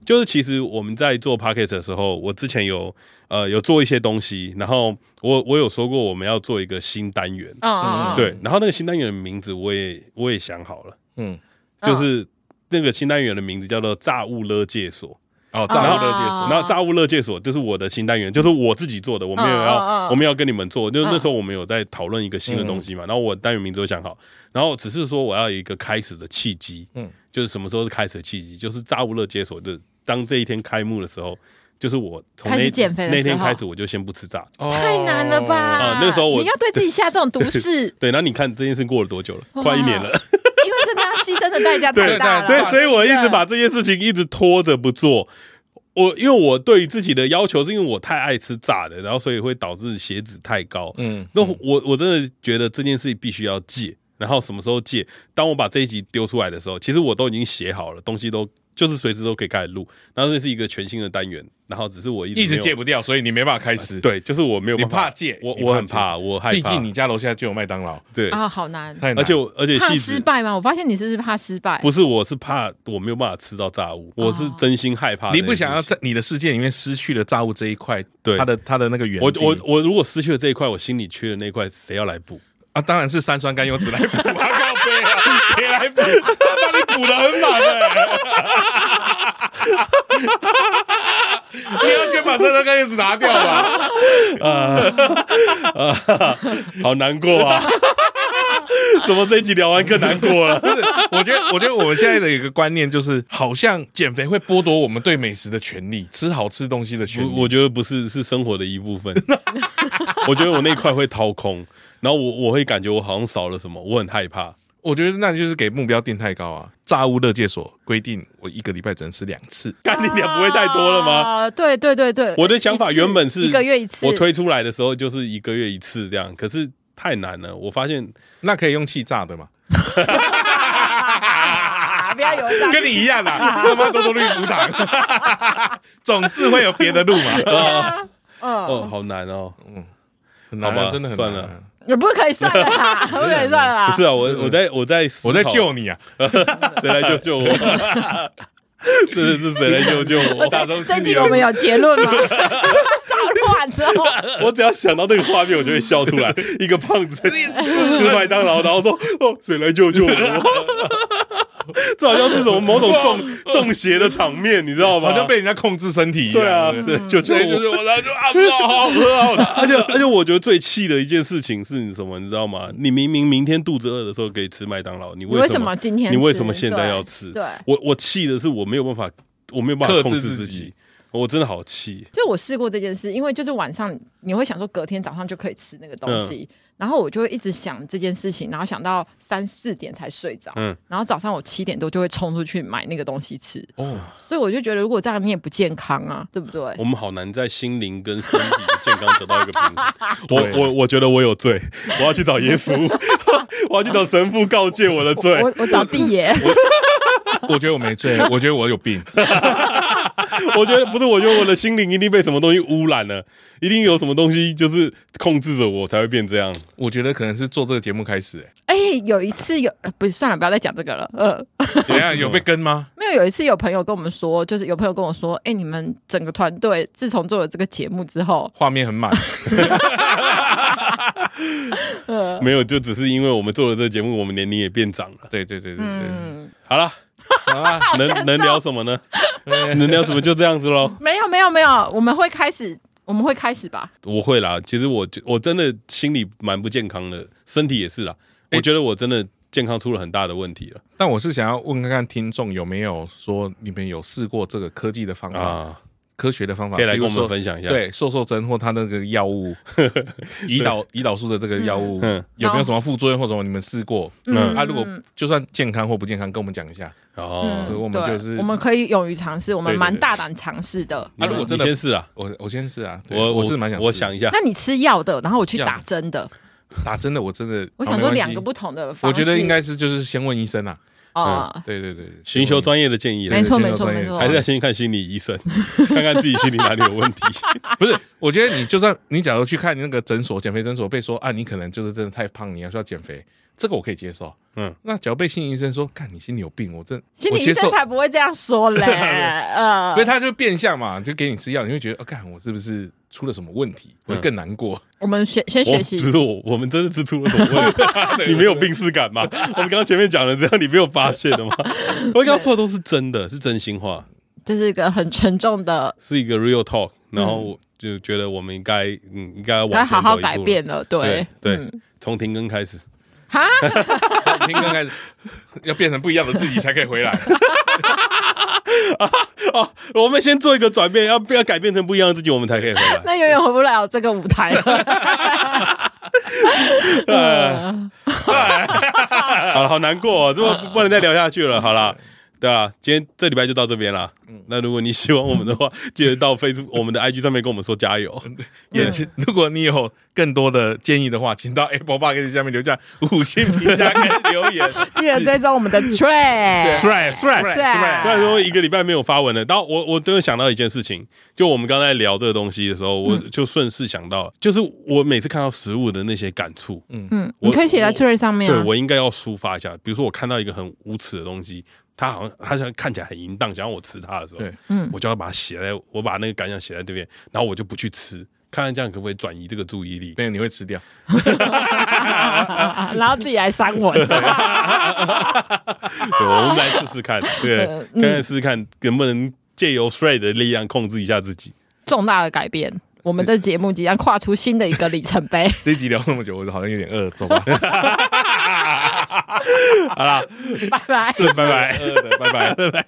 就是其实我们在做 podcast 的时候，我之前有呃有做一些东西，然后我我有说过我们要做一个新单元，嗯，对，然后那个新单元的名字我也我也想好了，嗯，就是那个新单元的名字叫做“炸物勒戒所”，哦，炸物勒戒所，然后炸物勒戒所就是我的新单元，就是我自己做的，我没有要我们要跟你们做，就是那时候我们有在讨论一个新的东西嘛，然后我单元名字都想好，然后只是说我要有一个开始的契机，嗯，就是什么时候是开始的契机，就是炸物勒戒所的。当这一天开幕的时候，就是我从那天开始，我就先不吃炸，太难了吧？啊，那个时候我你要对自己下这种毒誓。对，然后你看这件事过了多久了？快一年了，因为真的要牺牲的代价太大了。所以，所以我一直把这件事情一直拖着不做。我因为我对自己的要求是因为我太爱吃炸的，然后所以会导致血脂太高。嗯，那我我真的觉得这件事必须要戒。然后什么时候戒？当我把这一集丢出来的时候，其实我都已经写好了，东西都。就是随时都可以开始录，然后这是一个全新的单元，然后只是我一直一直戒不掉，所以你没办法开始。对，就是我没有办法，你怕戒，我我很怕，我害怕。毕竟你家楼下就有麦当劳，对啊，好难，太难。而且而且怕失败吗？我发现你是不是怕失败？不是，我是怕我没有办法吃到炸物，我是真心害怕。你不想要在你的世界里面失去了炸物这一块，对它的它的那个原。我我我如果失去了这一块，我心里缺的那块，谁要来补啊？当然是三酸甘油酯来补啊！靠北啊，谁来补？把你补的很满哎。你要先把三酸甘油酯拿掉吧？啊，好难过啊！怎么这一集聊完更难过了？我觉得，我觉得我们现在的一个观念就是，好像减肥会剥夺我们对美食的权利，吃好吃东西的权利。我觉得不是，是生活的一部分。我觉得我那块会掏空，然后我我会感觉我好像少了什么，我很害怕。我觉得那就是给目标定太高啊！炸物乐界所规定，我一个礼拜只能吃两次，干你俩不会太多了吗？啊，对对对对，我的想法原本是一个月一次，我推出来的时候就是一个月一次这样，可是太难了。我发现那可以用气炸的嘛？不要油炸，跟你一样啦，他妈多多绿葡糖，总是会有别的路嘛。哦，好难哦，嗯，很难吧，真的很难。也不可以算了啦，不可以算了啦。不是啊，我我在我在我在救你啊！谁来救救我？这是谁来救救我？最近我们有结论吗？打乱之后，我只要想到那个画面，我就会笑出来。一个胖子在吃麦当劳，然后说：“哦，谁来救救我？” 这好像是什么某种中 中邪的场面，你知道吗？好像被人家控制身体一样。对啊，是就就就我，然后就啊，好喝好吃。而且而且，我觉得最气的一件事情是你什么？你知道吗？你明明明天肚子饿的时候可以吃麦当劳，你为什么今天？你为什么现在要吃？对，我我气的是我没有办法，我没有办法控制自己。我真的好气。就我试过这件事，因为就是晚上你会想说隔天早上就可以吃那个东西。嗯然后我就会一直想这件事情，然后想到三四点才睡着，嗯，然后早上我七点多就会冲出去买那个东西吃，哦，所以我就觉得如果这样你也不健康啊，对不对？我们好难在心灵跟身体的健康得到一个平衡。我我我觉得我有罪，我要去找耶稣，我要去找神父告诫我的罪。我我找毕爷，我觉得我没醉，我觉得我有病。我觉得不是，我觉得我的心灵一定被什么东西污染了，一定有什么东西就是控制着我才会变这样。我觉得可能是做这个节目开始、欸，哎、欸，有一次有，不是算了，不要再讲这个了。嗯，等一下 有被跟吗？没有，有一次有朋友跟我们说，就是有朋友跟我说，哎、欸，你们整个团队自从做了这个节目之后，画面很满。没有，就只是因为我们做了这个节目，我们年龄也变长了。对对对对对，嗯、好了。啊，能能聊什么呢？能聊什么就这样子喽。没有没有没有，我们会开始，我们会开始吧。我会啦，其实我我真的心里蛮不健康的，身体也是啦。我觉得我真的健康出了很大的问题了。但我是想要问看看听众有没有说你们有试过这个科技的方法啊？科学的方法可以来跟我们分享一下。对，瘦瘦针或它那个药物，胰岛胰岛素的这个药物，有没有什么副作用或者什么？你们试过？嗯，啊，如果就算健康或不健康，跟我们讲一下。哦，我们就是我们可以勇于尝试，我们蛮大胆尝试的。啊，如果真的先试啊，我我先试啊，我我是蛮想，我想一下。那你吃药的，然后我去打针的，打针的我真的，我想说两个不同的。我觉得应该是就是先问医生啊。啊，对对对，寻求专业的建议，没错没错没错，还是要先看心理医生，看看自己心理哪里有问题。不是，我觉得你就算你假如去看那个诊所减肥诊所，被说啊，你可能就是真的太胖，你要需要减肥，这个我可以接受。嗯，那假如被心理医生说，看你心里有病，我真心理医生才不会这样说嘞。呃，所以他就变相嘛，就给你吃药，你会觉得，哦，看我是不是出了什么问题，会更难过。我们学 先学习，不是我，我们真的是出了什么问题？你没有病识感吗？我们刚刚前面讲的这样，你没有发现的吗？我刚刚说的都是真的，是真心话，这是一个很沉重的，是一个 real talk。然后就觉得我们应该，嗯，应该要该好好改变了。对对，从停更开始。哈，从停更开始，要变成不一样的自己才可以回来。哦，我们先做一个转变，要不要改变成不一样的自己，我们才可以回来。那永远回不了这个舞台了。好，好难过哦，这么不能再聊下去了。好了。对啊，今天这礼拜就到这边啦。嗯，那如果你喜欢我们的话，记得到 Facebook 我们的 IG 上面跟我们说加油。也请，如果你有更多的建议的话，请到 Apple Podcast 下面留下五星评价跟留言。记得追踪我们的 Threads，Threads，Threads。虽然说一个礼拜没有发文了，但我我都有想到一件事情，就我们刚才聊这个东西的时候，我就顺势想到，就是我每次看到食物的那些感触，嗯嗯，你可以写在 Threads 上面。对，我应该要抒发一下，比如说我看到一个很无耻的东西。他好像他想看起来很淫荡，想让我吃他的时候，嗯，我就要把它写在，我把那个感想写在这边，然后我就不去吃，看看这样可不可以转移这个注意力？没有，你会吃掉，然后自己来删文。对，我们来试试看，对，看看试试看能不能借由 Threads 的力量控制一下自己。重大的改变，我们的节目即将跨出新的一个里程碑。这一集聊那么久，我好像有点饿，走吧。好了，拜拜，拜拜，拜拜，拜拜。